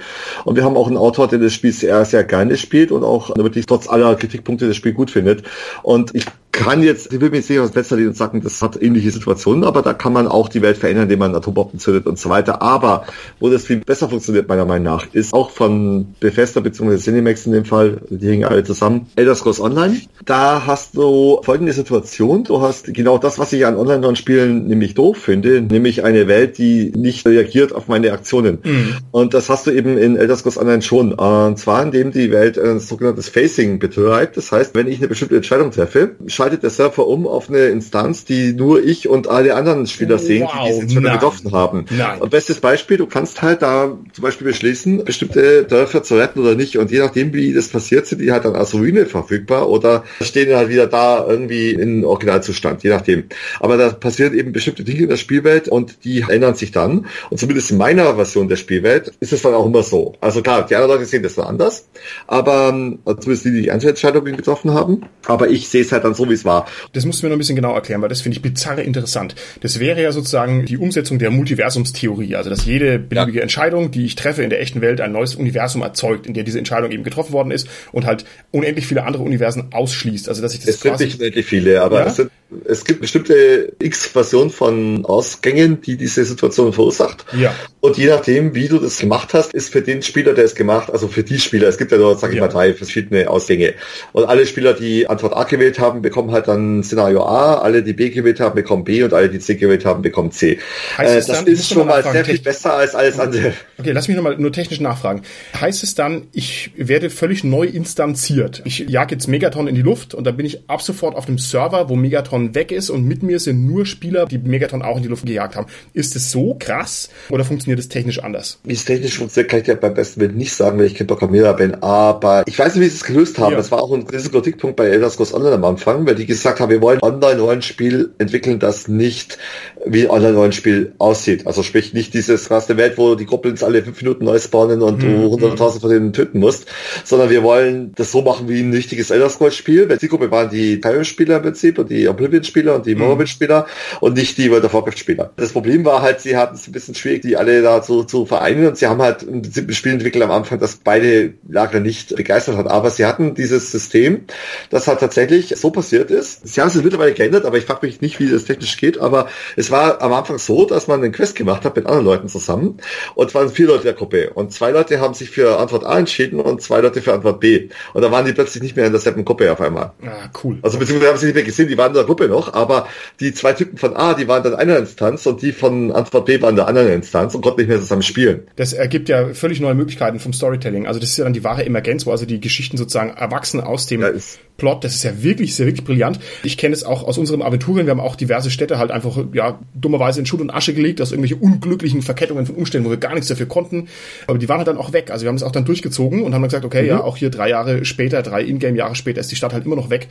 und wir haben auch einen Autor, der das Spiel sehr, sehr gerne spielt und auch wirklich trotz aller Kritikpunkte das Spiel gut findet. Und ich kann jetzt, ich will mir sicher was besser und sagen, das hat ähnliche Situationen, aber da kann man auch die Welt verändern, indem man Atombomben zündet und so weiter. Aber wo das viel besser funktioniert, meiner Meinung nach, ist auch von Bethesda bzw. Cinemax in dem Fall, die hängen alle zusammen, Elder Scrolls Online. Da hast du folgende Situation, du hast genau das, was ich an Online-Spielen nämlich doof finde, nämlich eine Welt, die nicht reagiert auf meine Aktionen. Mhm. Und das hast du eben in Elder Scrolls Online schon. Und zwar indem die Welt ein sogenanntes Facing betreibt. Das heißt, wenn ich eine bestimmte Entscheidung treffe, schaltet der Server um auf eine Instanz, die nur ich und alle anderen Spieler sehen, wow, die diese Entscheidung getroffen haben. Nein. Und bestes Beispiel, du kannst halt da zum Beispiel beschließen, bestimmte Dörfer zu retten oder nicht. Und je nachdem, wie das passiert, sind die halt dann als Ruine verfügbar oder stehen halt wieder da irgendwie in Originalzustand, je nachdem. Aber da passieren eben bestimmte Dinge in der Spielwelt und die ändern sich dann. Und zumindest in meiner Version der Spielwelt ist es dann auch immer so. Also klar, die anderen Leute sehen das dann anders, aber also zumindest die, die die Einzelentscheidungen getroffen haben. Aber ich sehe es halt dann so, wie es war. Das musst du mir noch ein bisschen genau erklären, weil das finde ich bizarr interessant. Das wäre ja sozusagen die Umsetzung der Multiversumstheorie, also dass jede beliebige ja. Entscheidung, die ich treffe in der echten Welt, ein neues Universum erzeugt, in der diese Entscheidung eben getroffen worden ist und halt unendlich viele andere Universen ausschließt. Also dass ich das es sind nicht unendlich viele, aber ja? es, sind, es gibt bestimmte X-Version von Ausgängen, die diese Situation verursacht. Ja. Und je nachdem, wie du das gemacht hast, ist für den Spieler, der es gemacht, also für die Spieler, es gibt ja dort, sag ich ja. mal, drei verschiedene Ausgänge. Und alle Spieler, die Antwort A gewählt haben, bekommen halt dann Szenario A, alle, die B gewählt haben, bekommen B und alle, die C gewählt haben, bekommen C. Heißt äh, das dann, ist schon mal sehr viel besser als alles andere. Okay, lass mich nochmal nur technisch nachfragen. Heißt es dann, ich werde völlig neu instanziert? Ich jage jetzt Megaton in die Luft und dann bin ich ab sofort auf dem Server, wo Megaton weg ist und mit mir sind nur Spieler, die Megaton auch in die Luft gejagt haben. Ist es so krass oder funktioniert es technisch anders? Wie es technisch funktioniert, kann ich dir beim besten Willen nicht sagen, weil ich kein Programmierer bin, aber ich weiß nicht, wie sie es gelöst haben. Ja. Das war auch ein Kritikpunkt bei Elder Scrolls Online am Anfang, weil die gesagt haben, wir wollen Online-Rollenspiel entwickeln, das nicht wie Online-Rollenspiel aussieht. Also sprich nicht dieses raste Welt, wo die Goblins alle fünf Minuten neu spawnen und mhm. du hunderttausend von denen töten musst, sondern wir wollen das so machen wie ein richtiges Elder Scrolls-Spiel. Weil die Gruppe waren die Skyrim-Spieler im Prinzip und die Oblivion-Spieler und die mhm. Morrowind-Spieler und nicht die World of Warcraft-Spieler. Das Problem war halt, sie hatten es ein bisschen schwierig, die alle da zu, zu vereinen und sie haben halt im Prinzip ein Spiel entwickelt am Anfang, das beide Lager nicht begeistert hat. Aber sie hatten dieses System, das halt tatsächlich so passiert ist. Sie haben es mittlerweile geändert, aber ich frage mich nicht, wie das technisch geht, aber es war am Anfang so, dass man einen Quest gemacht hat mit anderen Leuten zusammen und es waren vier Leute der Gruppe und zwei Leute haben sich für Antwort A entschieden und zwei Leute für Antwort B und da waren die plötzlich nicht mehr in derselben Gruppe auf einmal. Ah, cool. Also beziehungsweise haben sie nicht mehr gesehen, die waren in der Gruppe noch, aber die zwei Typen von A, die waren dann einer Instanz und die von Antwort B waren in der anderen Instanz und konnten nicht mehr zusammen spielen. Das ergibt ja völlig neue Möglichkeiten vom Storytelling. Also das ist ja dann die wahre Emergenz, wo also die Geschichten sozusagen erwachsen aus dem ja, Plot, das ist ja wirklich, sehr wirklich brillant. Ich kenne es auch aus unserem Aventurien, wir haben auch diverse Städte halt einfach, ja, dummerweise in Schutt und Asche gelegt, aus irgendwelchen unglücklichen Verkettungen von Umständen, wo wir gar nichts dafür konnten. Aber die waren halt dann auch weg. Also wir haben es auch dann durchgezogen und haben dann gesagt, okay, mhm. ja, auch hier drei Jahre später, drei Ingame-Jahre später ist die Stadt halt immer noch weg.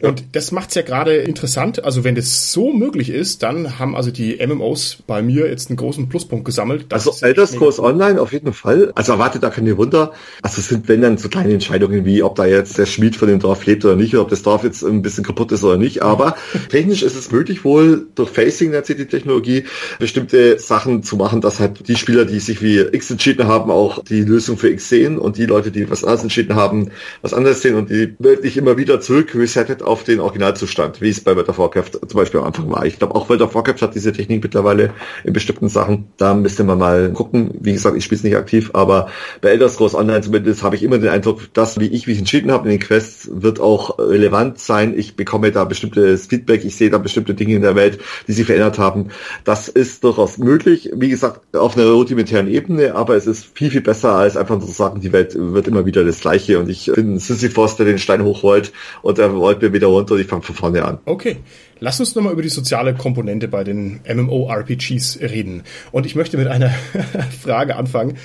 Und das macht's ja gerade interessant. Also wenn das so möglich ist, dann haben also die MMOs bei mir jetzt einen großen Pluspunkt gesammelt. Das also Elder Scrolls Online auf jeden Fall. Also erwartet da keine Wunder. Also es sind wenn dann so kleine Entscheidungen wie, ob da jetzt der Schmied von dem Dorf lebt oder nicht, oder ob das Dorf jetzt ein bisschen kaputt ist oder nicht. Aber technisch ist es möglich wohl durch Facing nennt sich die Technologie bestimmte Sachen zu machen, dass halt die Spieler, die sich wie X entschieden haben, auch die Lösung für X sehen und die Leute, die was anderes entschieden haben, was anderes sehen und die wirklich immer wieder zurück resettet auf den Originalzustand, wie es bei World of Warcraft zum Beispiel am Anfang war. Ich glaube, auch World of Warcraft hat diese Technik mittlerweile in bestimmten Sachen. Da müsste man mal gucken. Wie gesagt, ich spiele es nicht aktiv, aber bei Elder Scrolls Online zumindest habe ich immer den Eindruck, dass, wie ich mich entschieden habe in den Quests, wird auch relevant sein. Ich bekomme da bestimmtes Feedback, ich sehe da bestimmte Dinge in der Welt, die sich verändert haben. Das ist durchaus möglich. Wie gesagt, auf einer rudimentären Ebene, aber es ist viel, viel besser, als einfach zu sagen, die Welt wird immer wieder das Gleiche. Und ich bin Sisyphos, der den Stein hochrollt und er wollte mir wieder runter und ich fange von vorne an. Okay. Lass uns nochmal über die soziale Komponente bei den MMORPGs reden. Und ich möchte mit einer Frage anfangen,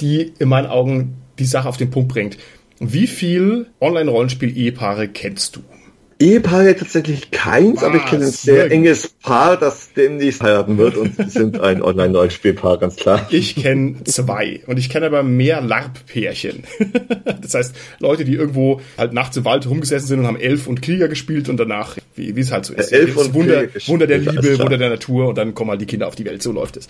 die in meinen Augen die Sache auf den Punkt bringt. Wie viel Online-Rollenspiel-Ehepaare kennst du? Ehepaare tatsächlich keins, Was? aber ich kenne ein sehr enges Paar, das demnächst heiraten wird und sind ein Online-Rollenspielpaar, ganz klar. Ich kenne zwei und ich kenne aber mehr LARP-Pärchen. das heißt, Leute, die irgendwo halt nachts im Wald rumgesessen sind und haben Elf und Krieger gespielt und danach, wie, wie es halt so ist. Elf und Wunder, Wunder der Liebe, Wunder der Natur und dann kommen halt die Kinder auf die Welt. So läuft es.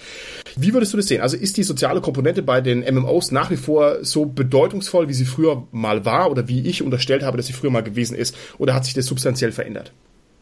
Wie würdest du das sehen? Also ist die soziale Komponente bei den MMOs nach wie vor so bedeutungsvoll, wie sie früher mal war oder wie ich unterstellt habe, dass sie früher mal gewesen ist? Oder hat sich das substanziell verändert?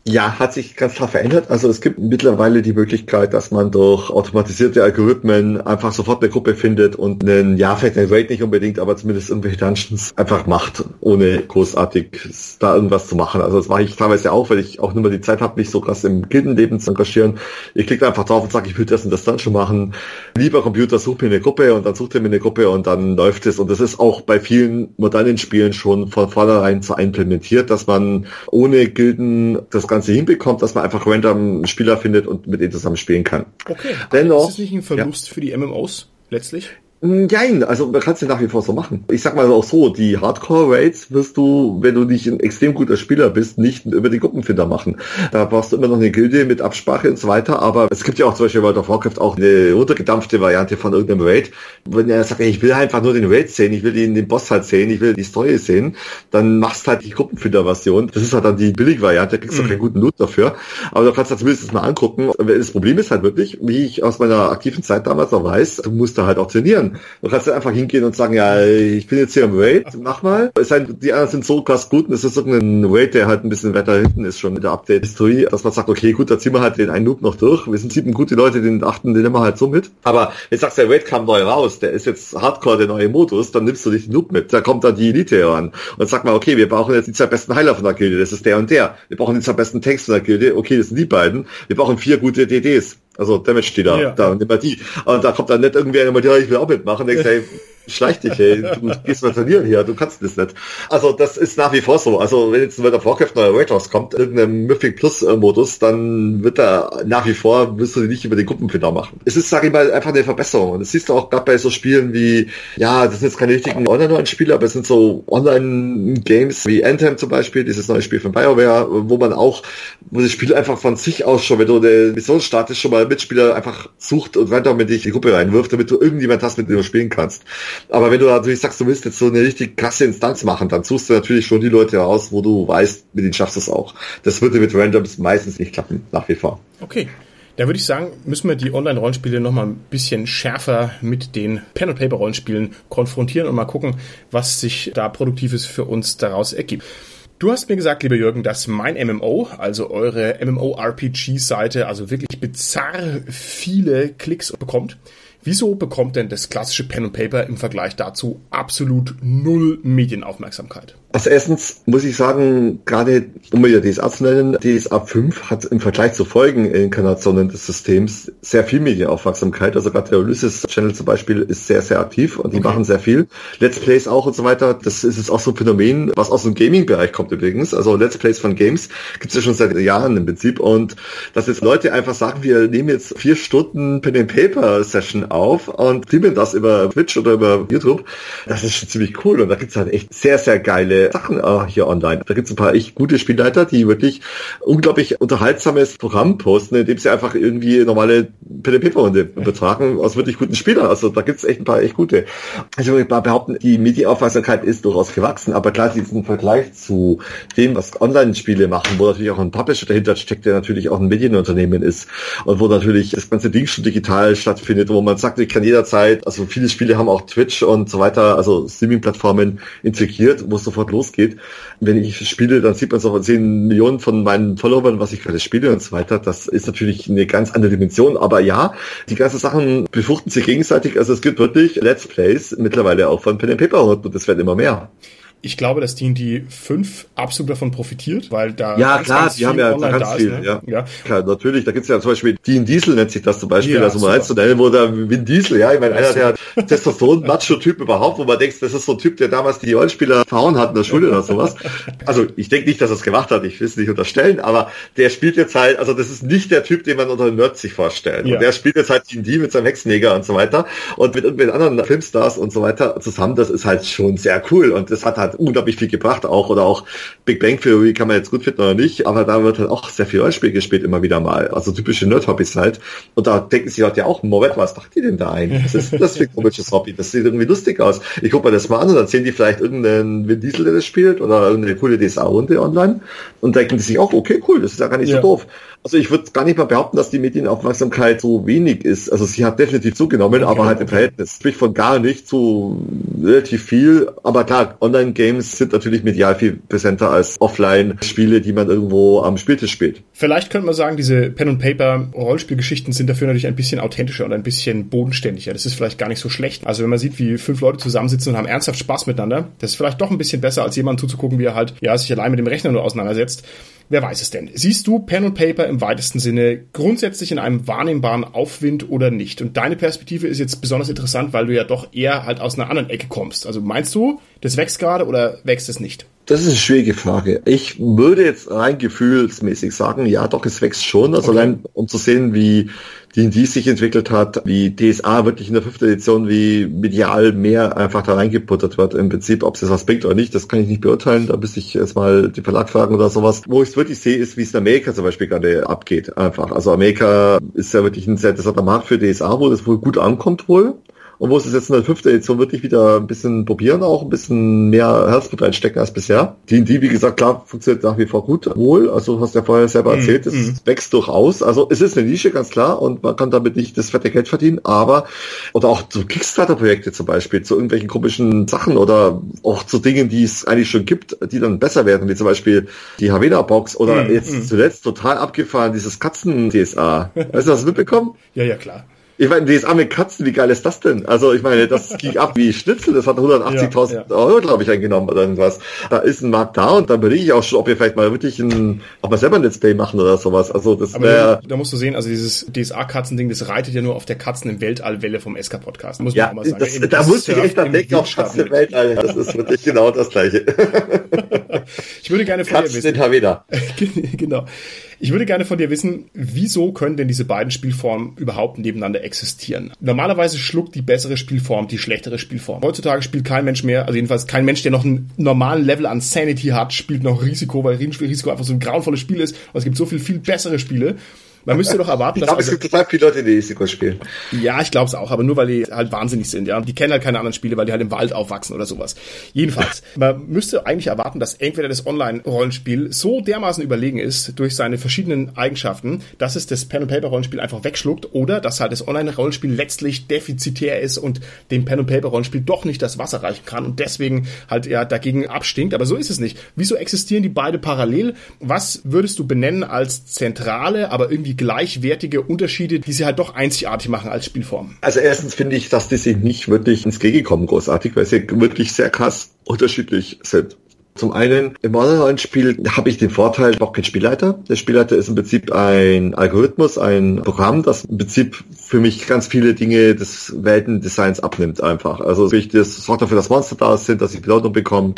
Ja, hat sich ganz klar verändert. Also es gibt mittlerweile die Möglichkeit, dass man durch automatisierte Algorithmen einfach sofort eine Gruppe findet und einen, ja, vielleicht einen Raid nicht unbedingt, aber zumindest irgendwelche Dungeons einfach macht, ohne großartig da irgendwas zu machen. Also das mache ich teilweise auch, weil ich auch nur mal die Zeit habe, mich so krass im Gildenleben zu engagieren. Ich klicke einfach drauf und sage, ich will das und das Dungeon machen. Lieber Computer, such mir eine Gruppe und dann sucht er mir eine Gruppe und dann läuft es. Und das ist auch bei vielen modernen Spielen schon von vornherein so implementiert, dass man ohne Gilden das Ganze hinbekommt, dass man einfach random Spieler findet und mit denen zusammen spielen kann. Okay. Dennoch, ist das nicht ein Verlust ja. für die MMOs letztlich? Nein, also man kann es ja nach wie vor so machen. Ich sag mal auch so, die Hardcore-Rates wirst du, wenn du nicht ein extrem guter Spieler bist, nicht über die Gruppenfinder machen. Da brauchst du immer noch eine Gilde mit Absprache und so weiter, aber es gibt ja auch zum Beispiel World of Warcraft auch eine runtergedampfte Variante von irgendeinem Raid. Wenn er sagt, ich will einfach nur den Raid sehen, ich will den, den Boss halt sehen, ich will die Story sehen, dann machst halt die Gruppenfinder-Version. Das ist halt dann die Billig-Variante, da kriegst du mhm. keinen guten Loot dafür, aber du kannst das zumindest mal angucken. Das Problem ist halt wirklich, wie ich aus meiner aktiven Zeit damals noch weiß, du musst da halt auch trainieren. Du kannst dann einfach hingehen und sagen, ja, ich bin jetzt hier im Raid, mach mal. Es sei, die anderen sind so krass gut und es ist irgendein Raid, der halt ein bisschen weiter hinten ist schon mit der Update-History, dass man sagt, okay, gut, da ziehen wir halt den einen Noob noch durch. Wir sind sieben gute Leute, den achten, den nehmen wir halt so mit. Aber jetzt sagst du, der Raid kam neu raus, der ist jetzt Hardcore, der neue Modus, dann nimmst du dich den Noob mit. Da kommt dann die Elite heran. Und sag mal, okay, wir brauchen jetzt die zwei besten Heiler von der Gilde, das ist der und der. Wir brauchen die zwei besten Tanks von der Gilde, okay, das sind die beiden. Wir brauchen vier gute DDs. Also Damage Dealer, ja. da nimm mal die. Und da kommt dann nicht irgendwer immer, ja, ich will auch mitmachen. Denkst, hey, schleich dich, ey, du gehst mal trainieren hier, du kannst das nicht. Also das ist nach wie vor so. Also wenn jetzt ein World of Warcraft neuer Raid rauskommt, irgendein Mythic Plus Modus, dann wird da nach wie vor, wirst du die nicht über den Gruppenfinder machen. Es ist, sag ich mal, einfach eine Verbesserung. Und das siehst du auch gerade bei so Spielen wie, ja, das sind jetzt keine richtigen Online-Spiele, aber es sind so Online-Games wie Anthem zum Beispiel, dieses neue Spiel von BioWare, wo man auch, wo das Spiel einfach von sich aus schon, wenn du eine Mission startest, schon mal Mitspieler einfach sucht und weiter mit dich die Gruppe reinwirft, damit du irgendjemand hast, mit dem du spielen kannst. Aber wenn du natürlich sagst, du willst jetzt so eine richtig krasse Instanz machen, dann suchst du natürlich schon die Leute raus, wo du weißt, mit denen schaffst du es auch. Das würde mit Randoms meistens nicht klappen, nach wie vor. Okay. Da würde ich sagen, müssen wir die Online-Rollenspiele noch mal ein bisschen schärfer mit den Pen-and-Paper-Rollenspielen konfrontieren und mal gucken, was sich da Produktives für uns daraus ergibt. Du hast mir gesagt, lieber Jürgen, dass mein MMO, also eure MMORPG-Seite, also wirklich bizarr viele Klicks bekommt. Wieso bekommt denn das klassische Pen und Paper im Vergleich dazu absolut null Medienaufmerksamkeit? Also erstens muss ich sagen, gerade um wieder DSA zu nennen, DSA 5 hat im Vergleich zu Folgeninkarnationen des Systems sehr viel Medienaufmerksamkeit. Also gerade der Ulysses Channel zum Beispiel ist sehr, sehr aktiv und die okay. machen sehr viel. Let's Plays auch und so weiter. Das ist jetzt auch so ein Phänomen, was aus dem Gaming-Bereich kommt übrigens. Also Let's Plays von Games gibt es ja schon seit Jahren im Prinzip. Und dass jetzt Leute einfach sagen, wir nehmen jetzt vier Stunden Pen and Paper Session auf und filmen das über Twitch oder über YouTube, das ist schon ziemlich cool. Und da gibt es halt echt sehr, sehr geile Sachen äh, hier online. Da gibt es ein paar echt gute Spielleiter, die wirklich unglaublich unterhaltsames Programm posten, indem sie einfach irgendwie normale Pen-Paper-Runde übertragen aus wirklich guten Spielern. Also da gibt es echt ein paar echt gute. Also ich würde mal behaupten, die Medienaufmerksamkeit ist durchaus gewachsen, aber klar, diesen Vergleich zu dem, was Online-Spiele machen, wo natürlich auch ein Publisher dahinter steckt, der natürlich auch ein Medienunternehmen ist und wo natürlich das ganze Ding schon digital stattfindet, wo man sagt, ich kann jederzeit, also viele Spiele haben auch Twitch und so weiter, also Streaming-Plattformen integriert, wo sofort losgeht. Wenn ich spiele, dann sieht man so zehn Millionen von meinen Followern, was ich gerade spiele und so weiter. Das ist natürlich eine ganz andere Dimension. Aber ja, die ganzen Sachen befruchten sich gegenseitig. Also es gibt wirklich Let's Plays mittlerweile auch von Pen and Paper und das werden immer mehr ich glaube, dass D&D 5 absolut davon profitiert, weil da ja ganz, klar, ganz die haben ja ganz da viel, ist, ne? ja. ja. Klar, natürlich, da gibt's ja zum Beispiel Dean Diesel nennt sich das zum Beispiel, ja, also eins zu nennen, wo der Vin Diesel, ja, ich meine, einer der Testosteron-Macho-Typ überhaupt, wo man denkt, das ist so ein Typ, der damals die Rollenspieler verhauen hat in der Schule oder sowas. Also ich denke nicht, dass er es gemacht hat, ich will es nicht unterstellen, aber der spielt jetzt halt, also das ist nicht der Typ, den man unter den Nerds sich vorstellt. Ja. Und der spielt jetzt halt D&D mit seinem Hexenjäger und so weiter und mit irgendwelchen anderen Filmstars und so weiter zusammen, das ist halt schon sehr cool und das hat halt hat unglaublich viel gebracht auch oder auch Big Bang Theory kann man jetzt gut finden oder nicht, aber da wird halt auch sehr viel Rollenspiel gespielt immer wieder mal. Also typische Nerd-Hobbys halt. Und da denken sie halt ja auch, Moment, was dacht ihr denn da ein? Was ist das für ein komisches Hobby? Das sieht irgendwie lustig aus. Ich gucke mir das mal an und dann sehen die vielleicht irgendeinen Vin Diesel, der das spielt oder irgendeine coole DSA-Runde online und denken die sich auch, okay, cool, das ist ja gar nicht ja. so doof. Also ich würde gar nicht mal behaupten, dass die Medienaufmerksamkeit so wenig ist. Also sie hat definitiv zugenommen, aber halt im Verhältnis. Sprich von gar nicht zu relativ viel. Aber klar, Online-Games sind natürlich medial viel präsenter als Offline-Spiele, die man irgendwo am Spieltisch spielt. Vielleicht könnte man sagen, diese Pen-and-Paper-Rollenspielgeschichten sind dafür natürlich ein bisschen authentischer und ein bisschen bodenständiger. Das ist vielleicht gar nicht so schlecht. Also wenn man sieht, wie fünf Leute zusammensitzen und haben ernsthaft Spaß miteinander, das ist vielleicht doch ein bisschen besser, als jemand zuzugucken, wie er halt ja sich allein mit dem Rechner nur auseinandersetzt. Wer weiß es denn? Siehst du Pen und Paper im weitesten Sinne grundsätzlich in einem wahrnehmbaren Aufwind oder nicht? Und deine Perspektive ist jetzt besonders interessant, weil du ja doch eher halt aus einer anderen Ecke kommst. Also meinst du, das wächst gerade oder wächst es nicht? Das ist eine schwierige Frage. Ich würde jetzt rein gefühlsmäßig sagen, ja, doch, es wächst schon. Also okay. allein, um zu sehen, wie D&D sich entwickelt hat, wie DSA wirklich in der fünften Edition, wie medial mehr einfach da reingeputtert wird. Im Prinzip, ob es was bringt oder nicht, das kann ich nicht beurteilen. Da müsste ich jetzt mal die Verlag fragen oder sowas. Wo ich es wirklich sehe, ist, wie es in Amerika zum Beispiel gerade abgeht. Einfach. Also Amerika ist ja wirklich ein sehr interessanter Markt für DSA, wo das wohl gut ankommt wohl und wo es jetzt in der fünften Edition wirklich wieder ein bisschen probieren, auch ein bisschen mehr Herzblut reinstecken als bisher. Die, die, wie gesagt, klar, funktioniert nach wie vor gut, wohl. Also hast du ja vorher selber mhm, erzählt, es mm. wächst durchaus. Also es ist eine Nische, ganz klar, und man kann damit nicht das fette Geld verdienen, aber, oder auch zu Kickstarter-Projekte zum Beispiel, zu irgendwelchen komischen Sachen oder auch zu Dingen, die es eigentlich schon gibt, die dann besser werden, wie zum Beispiel die Havena-Box oder mm, jetzt mm. zuletzt total abgefahren, dieses Katzen-DSA. Weißt du, hast du mitbekommen? Ja, ja, klar. Ich meine, DSA mit Katzen, wie geil ist das denn? Also ich meine, das ging ab wie Schnitzel, das hat 180.000 ja, ja. Euro, glaube ich, eingenommen oder irgendwas. Da ist ein Markt da und da überlege ich auch schon, ob wir vielleicht mal wirklich ein, ob wir selber ein Let's Play machen oder sowas. Also das wäre... Da musst du sehen, also dieses DSA-Katzen-Ding, das reitet ja nur auf der Katzen im Weltall-Welle vom SK-Podcast. Muss man ja, auch mal sagen. Das, da das muss ich echt dann denken, auf Katzen im Weltall. Das ist wirklich genau das Gleiche. ich würde gerne von Katzen dir wissen. genau. Ich würde gerne von dir wissen, wieso können denn diese beiden Spielformen überhaupt nebeneinander existieren? Normalerweise schluckt die bessere Spielform die schlechtere Spielform. Heutzutage spielt kein Mensch mehr, also jedenfalls kein Mensch, der noch einen normalen Level an Sanity hat, spielt noch Risiko, weil Risiko einfach so ein grauenvolles Spiel ist. Und es gibt so viel, viel bessere Spiele. Man müsste doch erwarten, ich dass. Ich glaube, es gibt total viele Leute, die Risiko spielen. Ja, ich glaube es auch, aber nur weil die halt wahnsinnig sind, ja. Die kennen halt keine anderen Spiele, weil die halt im Wald aufwachsen oder sowas. Jedenfalls, man müsste eigentlich erwarten, dass entweder das Online-Rollenspiel so dermaßen überlegen ist durch seine verschiedenen Eigenschaften, dass es das Pen-and-Paper-Rollenspiel einfach wegschluckt oder dass halt das Online-Rollenspiel letztlich defizitär ist und dem Pen-and-Paper-Rollenspiel doch nicht das Wasser reichen kann und deswegen halt ja dagegen abstinkt. Aber so ist es nicht. Wieso existieren die beide parallel? Was würdest du benennen als zentrale, aber irgendwie irgendwie gleichwertige Unterschiede, die sie halt doch einzigartig machen als Spielform? Also erstens finde ich, dass die sich nicht wirklich ins Gege kommen, großartig, weil sie wirklich sehr krass unterschiedlich sind. Zum einen, im Online-Spiel habe ich den Vorteil, ich brauche keinen Spielleiter. Der Spielleiter ist im Prinzip ein Algorithmus, ein Programm, das im Prinzip für mich ganz viele Dinge des Weltendesigns abnimmt einfach. Also ich, das sorgt dafür, dass Monster da sind, dass ich Belohnung bekomme,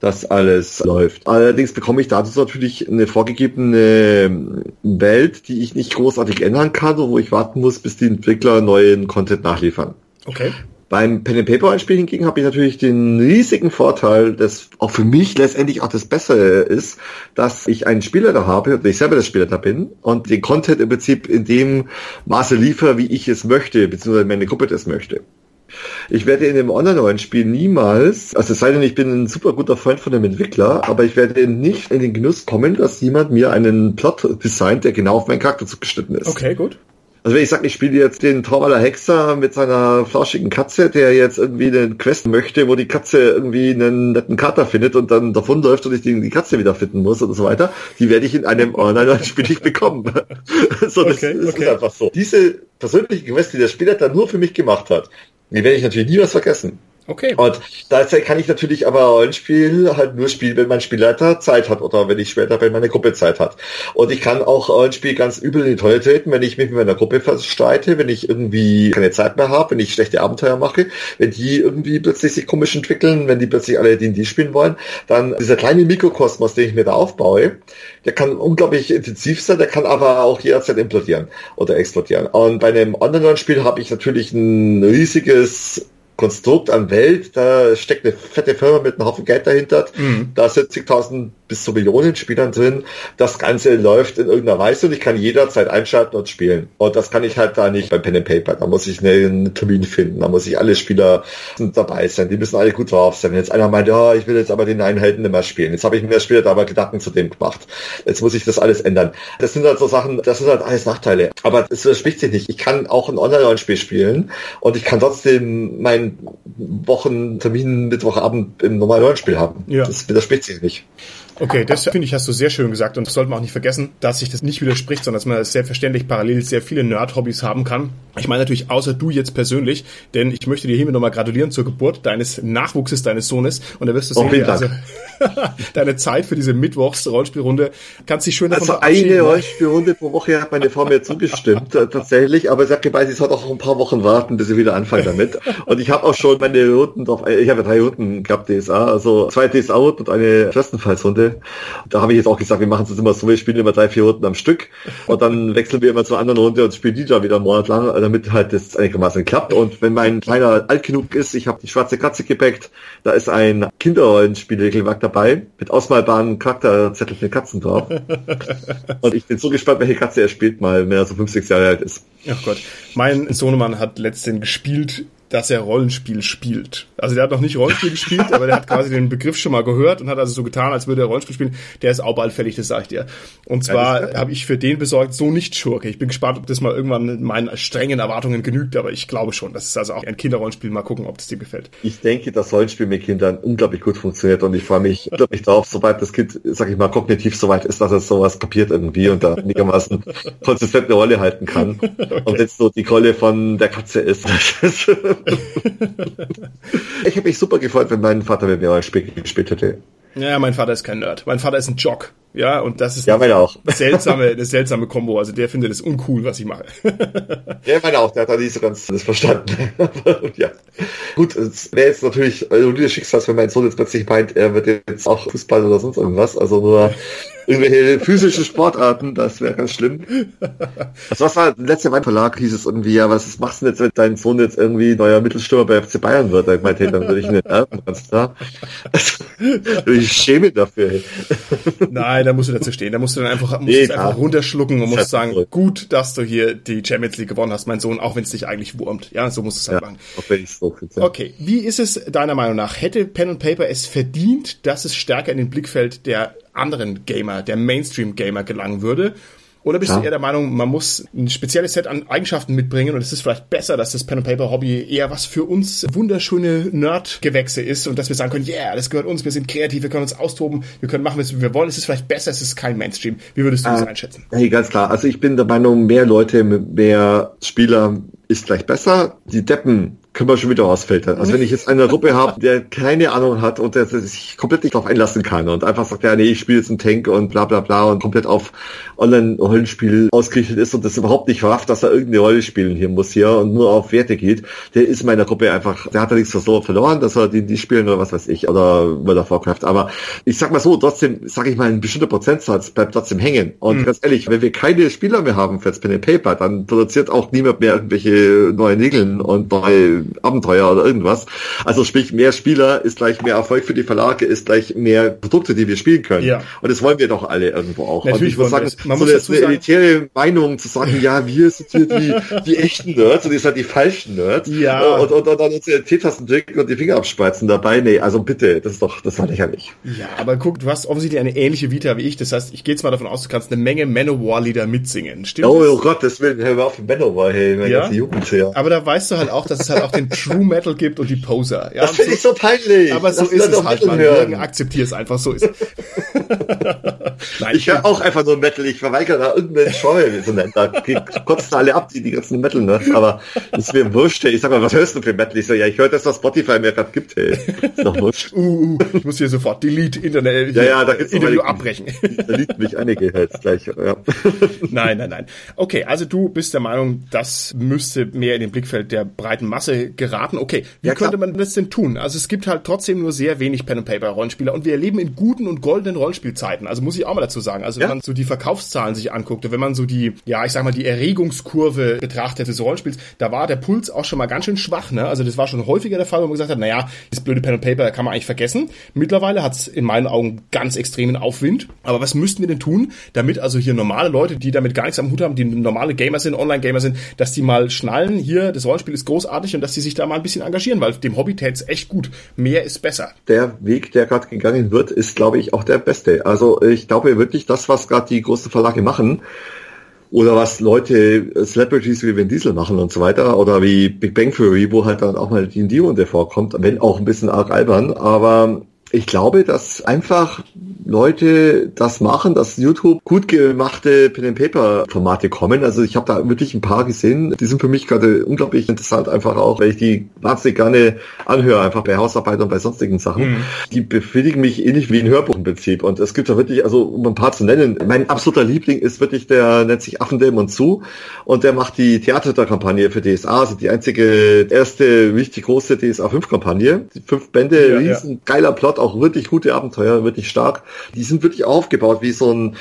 dass alles läuft. Allerdings bekomme ich dazu natürlich eine vorgegebene Welt, die ich nicht großartig ändern kann, wo ich warten muss, bis die Entwickler neuen Content nachliefern. Okay. Beim Pen and Paper Einspiel hingegen habe ich natürlich den riesigen Vorteil, dass auch für mich letztendlich auch das Bessere ist, dass ich einen Spieler da habe und ich selber der Spieler da bin und den Content im Prinzip in dem Maße liefere, wie ich es möchte, beziehungsweise meine Gruppe das möchte. Ich werde in dem Online-Rollenspiel niemals, also es sei denn, ich bin ein super guter Freund von dem Entwickler, aber ich werde nicht in den Genuss kommen, dass jemand mir einen Plot designt, der genau auf meinen Charakter zugeschnitten ist. Okay, gut. Also wenn ich sage, ich spiele jetzt den Torwaller Hexer mit seiner flauschigen Katze, der jetzt irgendwie eine Quest möchte, wo die Katze irgendwie einen netten Kater findet und dann davonläuft und ich die, die Katze wieder finden muss und so weiter, die werde ich in einem Online-Spiel nicht bekommen. so, das, okay, das okay. ist einfach so. Diese persönliche Quest, die der Spieler dann nur für mich gemacht hat, die werde ich natürlich nie was vergessen. Okay. Und da kann ich natürlich aber Rollenspiel halt nur spielen, wenn mein Spielleiter Zeit hat oder wenn ich später, wenn meine Gruppe Zeit hat. Und ich kann auch Rollenspiel ganz übel in die Tonne treten, wenn ich mich mit meiner Gruppe verstreite, wenn ich irgendwie keine Zeit mehr habe, wenn ich schlechte Abenteuer mache, wenn die irgendwie plötzlich sich komisch entwickeln, wenn die plötzlich alle D&D spielen wollen, dann dieser kleine Mikrokosmos, den ich mir da aufbaue, der kann unglaublich intensiv sein, der kann aber auch jederzeit implodieren oder explodieren. Und bei einem anderen Spiel habe ich natürlich ein riesiges Konstrukt an Welt, da steckt eine fette Firma mit einem Haufen Geld dahinter, mhm. da sind zigtausend bis zu Millionen Spielern drin. Das Ganze läuft in irgendeiner Weise und ich kann jederzeit einschalten und spielen. Und das kann ich halt da nicht beim Pen and Paper. Da muss ich einen Termin finden, da muss ich alle Spieler dabei sein, die müssen alle gut drauf sein. Wenn jetzt einer meint, ja, ich will jetzt aber den einen Helden nicht mehr spielen. Jetzt habe ich mir da aber Gedanken zu dem gemacht. Jetzt muss ich das alles ändern. Das sind halt so Sachen, das sind halt alles Nachteile. Aber es widerspricht sich nicht. Ich kann auch ein Online-Rollenspiel spielen und ich kann trotzdem meinen Wochentermin Mittwochabend im normalen Rollenspiel haben. Ja. Das widerspricht sich nicht. Okay, das finde ich, hast du sehr schön gesagt und das sollte man auch nicht vergessen, dass sich das nicht widerspricht, sondern dass man selbstverständlich parallel sehr viele Nerd-Hobbys haben kann. Ich meine natürlich außer du jetzt persönlich, denn ich möchte dir hiermit nochmal gratulieren zur Geburt deines Nachwuchses, deines Sohnes und da wirst du sehen, oh, also deine Zeit für diese Mittwochs-Rollspielrunde kannst dich schön davon Also eine Rollspielrunde pro Woche hat meine Frau mir zugestimmt, äh, tatsächlich, aber sie hat gemeint, sie soll auch ein paar Wochen warten, bis sie wieder anfangen damit. Und ich habe auch schon meine Runden drauf, ich habe ja drei Runden gehabt, DSA, also zwei DSA-Runden und eine Schwestenfallsrunde da habe ich jetzt auch gesagt, wir machen es immer so, wir spielen immer drei, vier Runden am Stück und dann wechseln wir immer zur anderen Runde und spielen die da wieder einen Monat lang, damit halt das einigermaßen klappt. Und wenn mein kleiner alt genug ist, ich habe die schwarze Katze gepackt, da ist ein Kinderrollenspiel-Regelwerk dabei mit ausmalbaren Charakterzetteln mit Katzen drauf. und ich bin so gespannt, welche Katze er spielt, mal, wenn er so fünf, sechs Jahre alt ist. Ach Gott. Mein Sohnemann hat letztens gespielt dass er Rollenspiel spielt. Also der hat noch nicht Rollenspiel gespielt, aber der hat quasi den Begriff schon mal gehört und hat also so getan, als würde er Rollenspiel spielen. Der ist auch bald fällig, das sag ich dir. Und zwar ja, habe ich für den besorgt, so nicht Schurke. Ich bin gespannt, ob das mal irgendwann meinen strengen Erwartungen genügt, aber ich glaube schon. Das ist also auch ein Kinderrollenspiel. Mal gucken, ob das dir gefällt. Ich denke, dass Rollenspiel mit Kindern unglaublich gut funktioniert und ich freue mich unglaublich drauf, sobald das Kind, sag ich mal, kognitiv soweit ist, dass es sowas kapiert irgendwie und da einigermaßen konsistent eine Rolle halten kann. Okay. Und jetzt so die Rolle von der Katze ist. ich habe mich super gefreut, wenn mein Vater mit mir ein Spiel gespielt hätte. Ja, mein Vater ist kein Nerd. Mein Vater ist ein Jock. Ja, und das ist ja, meine auch. seltsame, eine seltsame Kombo. Also der findet es uncool, was ich mache. ja, meine auch. Der hat da nicht so ganz das verstanden. ja. Gut, es wäre jetzt natürlich also das Schicksal, wenn mein Sohn jetzt plötzlich meint, er wird jetzt auch Fußball oder sonst irgendwas. Also nur irgendwelche physischen Sportarten, das wäre ganz schlimm. Also was war, der letzte Weinverlag hieß es irgendwie, ja, was machst du denn jetzt, wenn dein Sohn jetzt irgendwie neuer Mittelstürmer bei FC Bayern wird? Ich meinte, dann würde ich ihn erben, ganz klar. ich schäme dafür. Nein, da musst du dazu stehen. Da musst du dann einfach, musst nee, einfach runterschlucken und musst sagen, gut, dass du hier die Champions League gewonnen hast, mein Sohn, auch wenn es dich eigentlich wurmt. Ja, so musst du es halt ja, machen. Auch wenn so okay, wie ist es deiner Meinung nach? Hätte Pen and Paper es verdient, dass es stärker in den Blickfeld der anderen Gamer, der Mainstream-Gamer gelangen würde? Oder bist ja. du eher der Meinung, man muss ein spezielles Set an Eigenschaften mitbringen und es ist vielleicht besser, dass das Pen and Paper Hobby eher was für uns wunderschöne Nerd-Gewächse ist und dass wir sagen können, yeah, das gehört uns, wir sind kreativ, wir können uns austoben, wir können machen, was wir wollen. Es ist vielleicht besser, es ist kein Mainstream. Wie würdest du das ah, einschätzen? Hey, ganz klar. Also ich bin der Meinung, mehr Leute, mehr Spieler ist gleich besser. Die Deppen können wir schon wieder ausfiltern. Also wenn ich jetzt eine Gruppe habe, der keine Ahnung hat und der sich komplett nicht darauf einlassen kann und einfach sagt, ja, nee, ich spiele jetzt einen Tank und bla bla bla und komplett auf Online-Rollenspiel ausgerichtet ist und das überhaupt nicht rafft, dass er irgendeine Rolle spielen hier muss hier und nur auf Werte geht, der ist in meiner Gruppe einfach, der hat ja nichts verloren, dass er die, die spielen oder was weiß ich, oder World of Warcraft. Aber ich sag mal so, trotzdem, sage ich mal, ein bestimmter Prozentsatz bleibt trotzdem hängen. Und mhm. ganz ehrlich, wenn wir keine Spieler mehr haben für das Pen and Paper, dann produziert auch niemand mehr irgendwelche neue Nägeln und neue Abenteuer oder irgendwas. Also sprich, mehr Spieler ist gleich mehr Erfolg für die Verlage, ist gleich mehr Produkte, die wir spielen können. Ja. Und das wollen wir doch alle irgendwo auch. Natürlich und ich muss sagen, man so muss dazu eine sagen, elitäre Meinung zu sagen, ja, wir sind hier die, die echten Nerds und ihr seid die falschen Nerds. Ja. Und, und, und dann unsere Teetassen trinken und die Finger abspreizen dabei. Nee, also bitte, das ist doch, das war lächerlich. Ja, aber guck, du hast offensichtlich eine ähnliche Vita wie ich. Das heißt, ich gehe jetzt mal davon aus, du kannst eine Menge Manowar-Lieder mitsingen. Stimmt oh, das? oh Gott, das will, hör mal auf Manowar, hey, meine ja? ganze Jugend, ja. Aber da weißt du halt auch, dass es halt auch den True Metal gibt und die Poser. Ja, das finde so, ich so peinlich. Aber so das ist es halt, man. Hören. Akzeptier es einfach, so ist Nein, ich höre auch einfach nur Metal. Ich verweigere da irgendeinen Scheu, so. Da kotzen alle ab, die, die ganzen Metal, ne? Aber das ist mir wurscht, ey. Ich sag mal, was hörst du für Metal? Ich so, ja, ich höre das, was Spotify mir gerade gibt, ey. Ist doch wurscht. Uh, uh, ich muss hier sofort Delete Internet, ja, ja, da gibt's Interview abbrechen. Da liegt mich einige halt gleich, ja. Nein, nein, nein. Okay, also du bist der Meinung, das müsste mehr in den Blickfeld der breiten Masse geraten. Okay, wie ja, könnte man das denn tun? Also es gibt halt trotzdem nur sehr wenig Pen and Paper Rollenspieler und wir leben in guten und goldenen Rollenspielzeiten. Also muss ich auch mal dazu sagen. Also wenn man so die Verkaufszahlen sich anguckt und wenn man so die, ja, ich sag mal, die Erregungskurve betrachtet des Rollenspiels, da war der Puls auch schon mal ganz schön schwach. Ne? Also das war schon häufiger der Fall, wo man gesagt hat, naja, das blöde Pen and Paper kann man eigentlich vergessen. Mittlerweile hat es in meinen Augen ganz extremen Aufwind. Aber was müssten wir denn tun, damit also hier normale Leute, die damit gar nichts am Hut haben, die normale Gamer sind, Online-Gamer sind, dass die mal schnallen, hier, das Rollenspiel ist großartig und dass die sich da mal ein bisschen engagieren, weil dem Hobby tät's echt gut. Mehr ist besser. Der Weg, der gerade gegangen wird, ist, glaube ich, auch der beste. Also ich glaube wirklich, das, was gerade die großen Verlage machen, oder was Leute, Celebrities wie Vin Diesel machen und so weiter, oder wie Big Bang Theory, wo halt dann auch mal die D&D vorkommt, wenn auch ein bisschen arg albern, aber ich glaube, dass einfach Leute das machen, dass YouTube gut gemachte Pen and Paper Formate kommen. Also ich habe da wirklich ein paar gesehen. Die sind für mich gerade unglaublich interessant, einfach auch, weil ich die wahnsinnig gerne anhöre, einfach bei Hausarbeit und bei sonstigen Sachen. Mhm. Die befriedigen mich ähnlich wie ein Hörbuch im Prinzip. Und es gibt da wirklich, also um ein paar zu nennen, mein absoluter Liebling ist wirklich der, nennt sich Affendämon zu und der macht die Theaterkampagne für DSA, also die einzige erste richtig große DSA 5 Kampagne. Die fünf Bände, ja, riesen ja. geiler Plot, auch wirklich gute Abenteuer, wirklich stark. Die sind wirklich aufgebaut wie so ein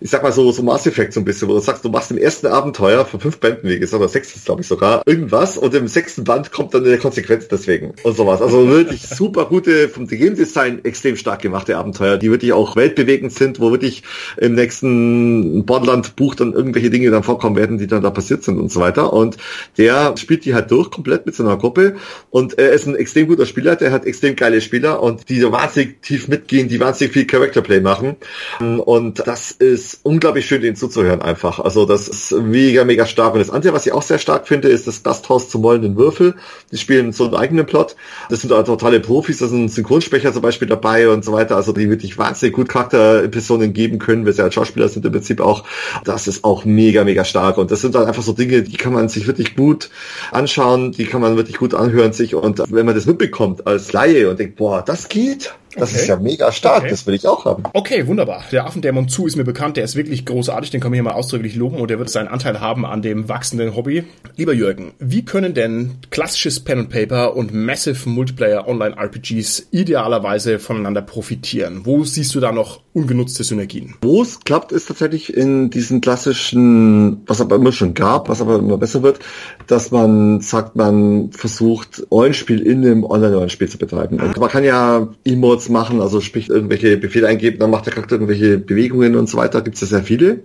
ich sag mal so, so Mass Effect so ein bisschen, wo du sagst, du machst im ersten Abenteuer von fünf Bänden, wie gesagt, oder sechs glaube ich sogar, irgendwas und im sechsten Band kommt dann eine Konsequenz deswegen und sowas. Also wirklich super gute, vom Game Design extrem stark gemachte Abenteuer, die wirklich auch weltbewegend sind, wo wirklich im nächsten Borderland-Buch dann irgendwelche Dinge dann vorkommen werden, die dann da passiert sind und so weiter. Und der spielt die halt durch, komplett mit seiner Gruppe und er ist ein extrem guter Spieler, der hat extrem geile Spieler und die wahnsinnig tief mitgehen, die wahnsinnig viel Character Play machen. Und das ist ist unglaublich schön, denen zuzuhören einfach. Also das ist mega, mega stark. Und das andere, was ich auch sehr stark finde, ist das Gasthaus zum Mollenden Würfel. Die spielen so einen eigenen Plot. Das sind totale Profis, da sind Synchronsprecher zum Beispiel dabei und so weiter. Also die wirklich wahnsinnig gut Charakterepisoden geben können, weil sie als Schauspieler sind im Prinzip auch. Das ist auch mega, mega stark. Und das sind dann einfach so Dinge, die kann man sich wirklich gut anschauen, die kann man wirklich gut anhören sich. Und wenn man das mitbekommt als Laie und denkt, boah, das geht, das okay. ist ja mega stark, okay. das will ich auch haben. Okay, wunderbar. Der Affendämon zu ist mir bekannt, der ist wirklich großartig, den können wir hier mal ausdrücklich loben und der wird seinen Anteil haben an dem wachsenden Hobby. Lieber Jürgen, wie können denn klassisches Pen and Paper und Massive Multiplayer Online RPGs idealerweise voneinander profitieren? Wo siehst du da noch ungenutzte Synergien? Wo es klappt, ist tatsächlich in diesen klassischen, was aber immer schon gab, was aber immer besser wird, dass man sagt, man versucht, Rollenspiel in einem Online-Rollenspiel zu betreiben. Und man kann ja Emote Keywords machen, also sprich irgendwelche Befehle eingeben, dann macht der Charakter irgendwelche Bewegungen und so weiter, gibt es ja sehr viele.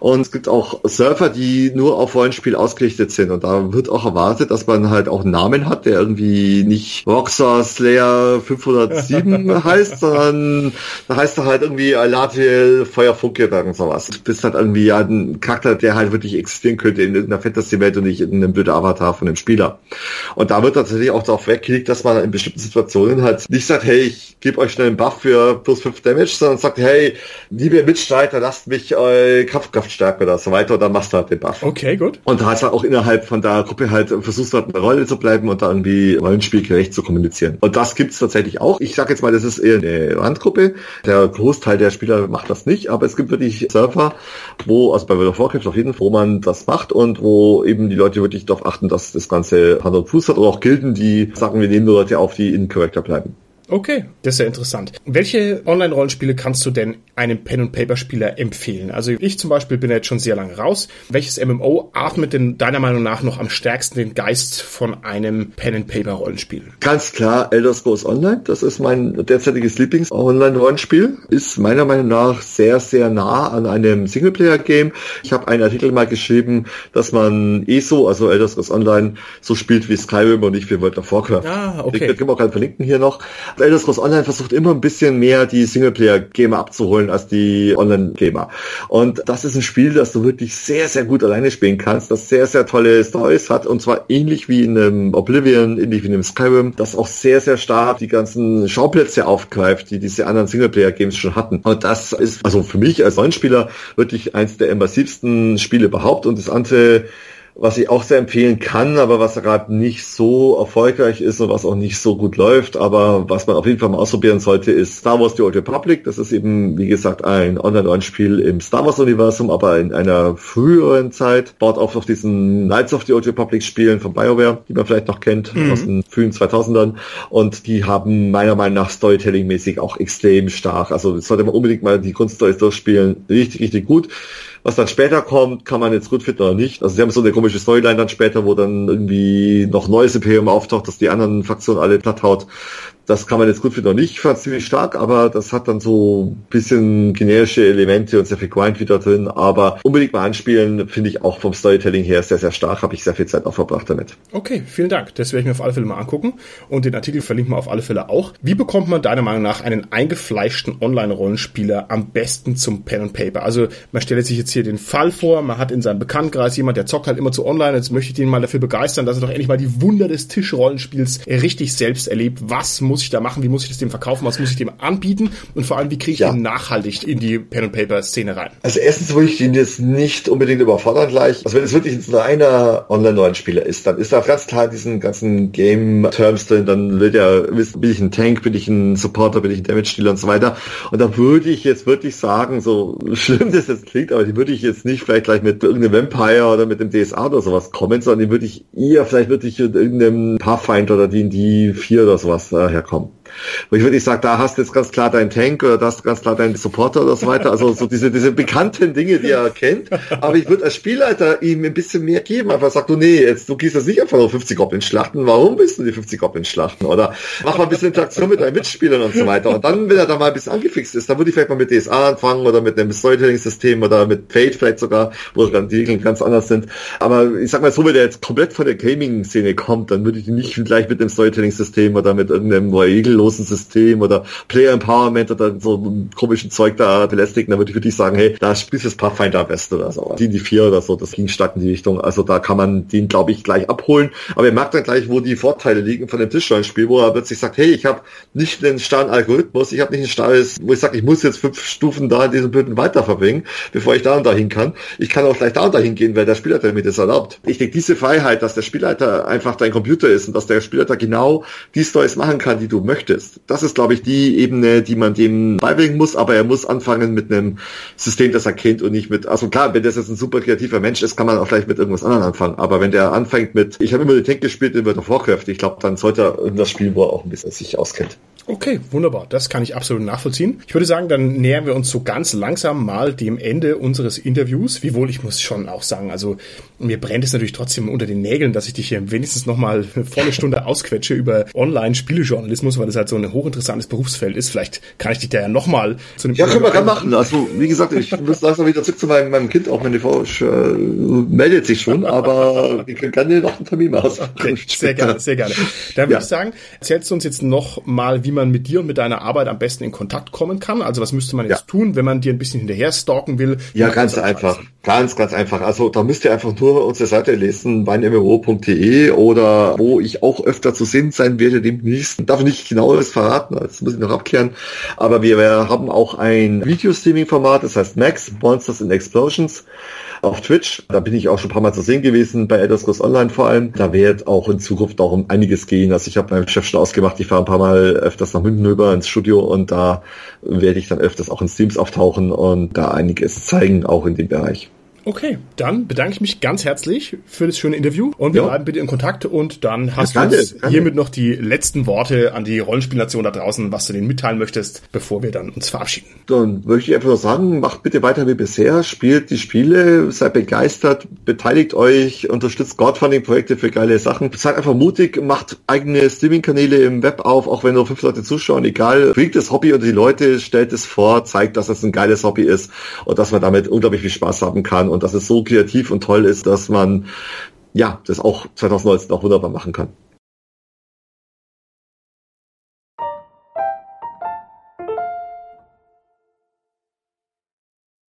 Und es gibt auch Surfer, die nur auf Rollenspiel ausgerichtet sind und da wird auch erwartet, dass man halt auch einen Namen hat, der irgendwie nicht Roxar Slayer 507 heißt, sondern da heißt er halt irgendwie Alatiel Feuerfunke oder sowas. Du bist halt irgendwie ein Charakter, der halt wirklich existieren könnte in irgendeiner Fantasy-Welt und nicht in einem blöden Avatar von einem Spieler. Und da wird tatsächlich auch darauf weggelegt, dass man in bestimmten Situationen halt nicht sagt, hey, ich gebe euch schnell einen Buff für plus 5 Damage, sondern sagt, hey, liebe Mitstreiter, lasst mich eure Kampfkraft stärken oder so weiter und dann machst du halt den Buff. Okay, gut. Und da hast du auch innerhalb von der Gruppe halt versuchst halt eine Rolle zu bleiben und da irgendwie rollenspielgerecht zu kommunizieren. Und das gibt's tatsächlich auch. Ich sage jetzt mal, das ist eher eine Randgruppe. Der Großteil der Spieler macht das nicht, aber es gibt wirklich Server, wo, also bei World of Warcraft auf jeden Fall, wo man das macht und wo eben die Leute wirklich darauf achten, dass das Ganze Hand und Fuß hat oder auch Gilden, die sagen, wir nehmen nur Leute auf, die in Charakter bleiben. Okay, das ist ja interessant. Welche Online-Rollenspiele kannst du denn einem Pen-and-Paper-Spieler empfehlen? Also ich zum Beispiel bin jetzt schon sehr lange raus. Welches MMO atmet denn deiner Meinung nach noch am stärksten den Geist von einem Pen-and-Paper-Rollenspiel? Ganz klar Elder Scrolls Online. Das ist mein derzeitiges Lieblings-Online-Rollenspiel. Ist meiner Meinung nach sehr, sehr nah an einem Singleplayer-Game. Ich habe einen Artikel mal geschrieben, dass man ESO, also Elder Scrolls Online, so spielt wie Skyrim und nicht wie World of Warcraft. Ah, okay. Ich kann auch gerade verlinken hier noch. Elder Scrolls Online versucht immer ein bisschen mehr die Singleplayer-Gamer abzuholen als die Online-Gamer. Und das ist ein Spiel, das du wirklich sehr, sehr gut alleine spielen kannst, das sehr, sehr tolle Stories hat und zwar ähnlich wie in einem Oblivion, ähnlich wie in einem Skyrim, das auch sehr, sehr stark die ganzen Schauplätze aufgreift, die diese anderen Singleplayer-Games schon hatten. Und das ist also für mich als Rollenspieler wirklich eins der immersivsten Spiele überhaupt und das andere was ich auch sehr empfehlen kann, aber was gerade nicht so erfolgreich ist und was auch nicht so gut läuft, aber was man auf jeden Fall mal ausprobieren sollte, ist Star Wars The Old Republic. Das ist eben, wie gesagt, ein Online-Rollenspiel im Star Wars-Universum, aber in einer früheren Zeit. Baut auch auf diesen Knights of the Old Republic Spielen von BioWare, die man vielleicht noch kennt, mhm. aus den frühen 2000ern. Und die haben meiner Meinung nach Storytelling-mäßig auch extrem stark. Also sollte man unbedingt mal die Grundstories durchspielen. Richtig, richtig gut. Was dann später kommt, kann man jetzt gut finden oder nicht. Also sie haben so eine komische Storyline dann später, wo dann irgendwie noch neues Imperium auftaucht, dass die anderen Fraktionen alle platt haut. Das kann man jetzt gut finden oder nicht. Ich fand ziemlich stark, aber das hat dann so ein bisschen generische Elemente und sehr viel Grind wieder drin. Aber unbedingt mal anspielen, finde ich auch vom Storytelling her sehr, sehr stark. Habe ich sehr viel Zeit auch verbracht damit. Okay, vielen Dank. Das werde ich mir auf alle Fälle mal angucken. Und den Artikel verlinken wir auf alle Fälle auch. Wie bekommt man deiner Meinung nach einen eingefleischten Online-Rollenspieler am besten zum Pen and Paper? Also man stellt sich jetzt hier den Fall vor, man hat in seinem Bekanntenkreis jemand, der zockt halt immer zu online. Jetzt möchte ich den mal dafür begeistern, dass er doch endlich mal die Wunder des Tischrollenspiels richtig selbst erlebt. Was muss muss ich da machen? Wie muss ich das dem verkaufen? Was muss ich dem anbieten? Und vor allem, wie kriege ich ja. den nachhaltig in die Pen-and-Paper-Szene rein? Also erstens würde ich ihn jetzt nicht unbedingt überfordern gleich. Also wenn es wirklich ein reiner Online-Rollenspieler ist, dann ist da ganz klar diesen ganzen Game-Terms drin. Dann wird ja wissen, bin ich ein Tank, bin ich ein Supporter, bin ich ein Damage-Dealer und so weiter. Und da würde ich jetzt wirklich sagen, so schlimm das jetzt klingt, aber die würde ich jetzt nicht vielleicht gleich mit irgendeinem Vampire oder mit dem DSA oder sowas kommen, sondern die würde ich eher vielleicht wirklich mit irgendeinem Pathfinder oder D&D 4 oder sowas äh, herkommen kommen. Wo ich wirklich sage, da hast du jetzt ganz klar deinen Tank oder da hast du ganz klar deinen Supporter oder so weiter. Also so diese, diese bekannten Dinge, die er kennt. Aber ich würde als Spielleiter ihm ein bisschen mehr geben. Einfach sag du, nee, jetzt, du gehst jetzt nicht einfach nur 50 Goblins schlachten. Warum bist du die 50 Goblins schlachten? Oder mach mal ein bisschen Interaktion mit deinen Mitspielern und so weiter. Und dann, wenn er da mal ein bisschen angefixt ist, dann würde ich vielleicht mal mit DSA anfangen oder mit einem Storytelling-System oder mit Fate vielleicht sogar, wo dann die Regeln ganz anders sind. Aber ich sag mal so, wenn der jetzt komplett von der Gaming-Szene kommt, dann würde ich ihn nicht gleich mit dem Storytelling-System oder mit irgendeinem Regel regellosen System oder Player Empowerment oder so komischen Zeug da belästigen, dann würde ich wirklich sagen, hey, da spielst du das Pathfinder am oder so. Die, die vier oder so, das ging stark in die Richtung. Also da kann man den, glaube ich, gleich abholen. Aber ihr merkt dann gleich, wo die Vorteile liegen von dem Tischrollenspiel, wo er plötzlich sagt, hey, ich habe nicht einen starren Algorithmus, ich habe nicht ein starres, wo ich sage, ich muss jetzt fünf Stufen da in diesem Blöden weiter bevor ich da und dahin kann. Ich kann auch gleich da und dahin gehen, weil der Spielleiter mir das erlaubt. Ich denke, diese Freiheit, dass der Spielleiter einfach dein Computer ist und dass der Spielleiter genau die Stories machen kann, die du möchtest, möchtest. Das ist, glaube ich, die Ebene, die man dem beibringen muss, aber er muss anfangen mit einem System, das er kennt und nicht mit, also klar, wenn das jetzt ein super kreativer Mensch ist, kann man auch vielleicht mit irgendwas anderem anfangen, aber wenn der anfängt mit, ich habe immer den Tank gespielt in World of Warcraft, ich glaube, dann sollte er das Spiel, wo er auch ein bisschen sich auskennt. Okay, wunderbar. Das kann ich absolut nachvollziehen. Ich würde sagen, dann nähern wir uns so ganz langsam mal dem Ende unseres Interviews. Wiewohl ich muss schon auch sagen, also mir brennt es natürlich trotzdem unter den Nägeln, dass ich dich hier wenigstens noch mal eine volle Stunde ausquetsche über Online-Spielejournalismus, weil das halt so ein hochinteressantes Berufsfeld ist. Vielleicht kann ich dich da ja nochmal zu einem Ja, können wir gerne machen. Also, wie gesagt, ich muss langsam wieder zurück zu meinem, meinem Kind, auch meine Frau äh, meldet sich schon, aber wir können gerne noch einen Termin machen. Okay, sehr gerne, sehr gerne. Dann würde ja. ich sagen, erzählst du uns jetzt noch mal, wie man mit dir und mit deiner Arbeit am besten in Kontakt kommen kann. Also was müsste man jetzt ja. tun, wenn man dir ein bisschen hinterher stalken will? Ja, ganz einfach. Ganz, ganz einfach. Also da müsst ihr einfach nur unsere Seite lesen, weinmro.de oder wo ich auch öfter zu sehen sein werde demnächst. Darf nicht genaues verraten, das muss ich noch abklären. Aber wir, haben auch ein Video-Streaming-Format, das heißt Max, Monsters and Explosions auf Twitch. Da bin ich auch schon ein paar Mal zu sehen gewesen, bei Elder Scrolls Online vor allem. Da wird auch in Zukunft auch um einiges gehen. Also ich habe meinem Chef schon ausgemacht, ich fahre ein paar Mal öfters nach München rüber ins Studio und da werde ich dann öfters auch in Streams auftauchen und da einiges zeigen, auch in dem Bereich. Okay, dann bedanke ich mich ganz herzlich für das schöne Interview und wir ja. bleiben bitte in Kontakt und dann hast ja, du hiermit noch die letzten Worte an die Rollenspielnation da draußen, was du denen mitteilen möchtest, bevor wir dann uns verabschieden. Dann möchte ich einfach nur sagen, macht bitte weiter wie bisher, spielt die Spiele, seid begeistert, beteiligt euch, unterstützt Crowdfunding-Projekte für geile Sachen, seid einfach mutig, macht eigene Streaming-Kanäle im Web auf, auch wenn nur fünf Leute zuschauen, egal, bringt das Hobby unter die Leute, stellt es vor, zeigt, dass es ein geiles Hobby ist und dass man damit unglaublich viel Spaß haben kann und dass es so kreativ und toll ist, dass man ja das auch 2019 auch wunderbar machen kann.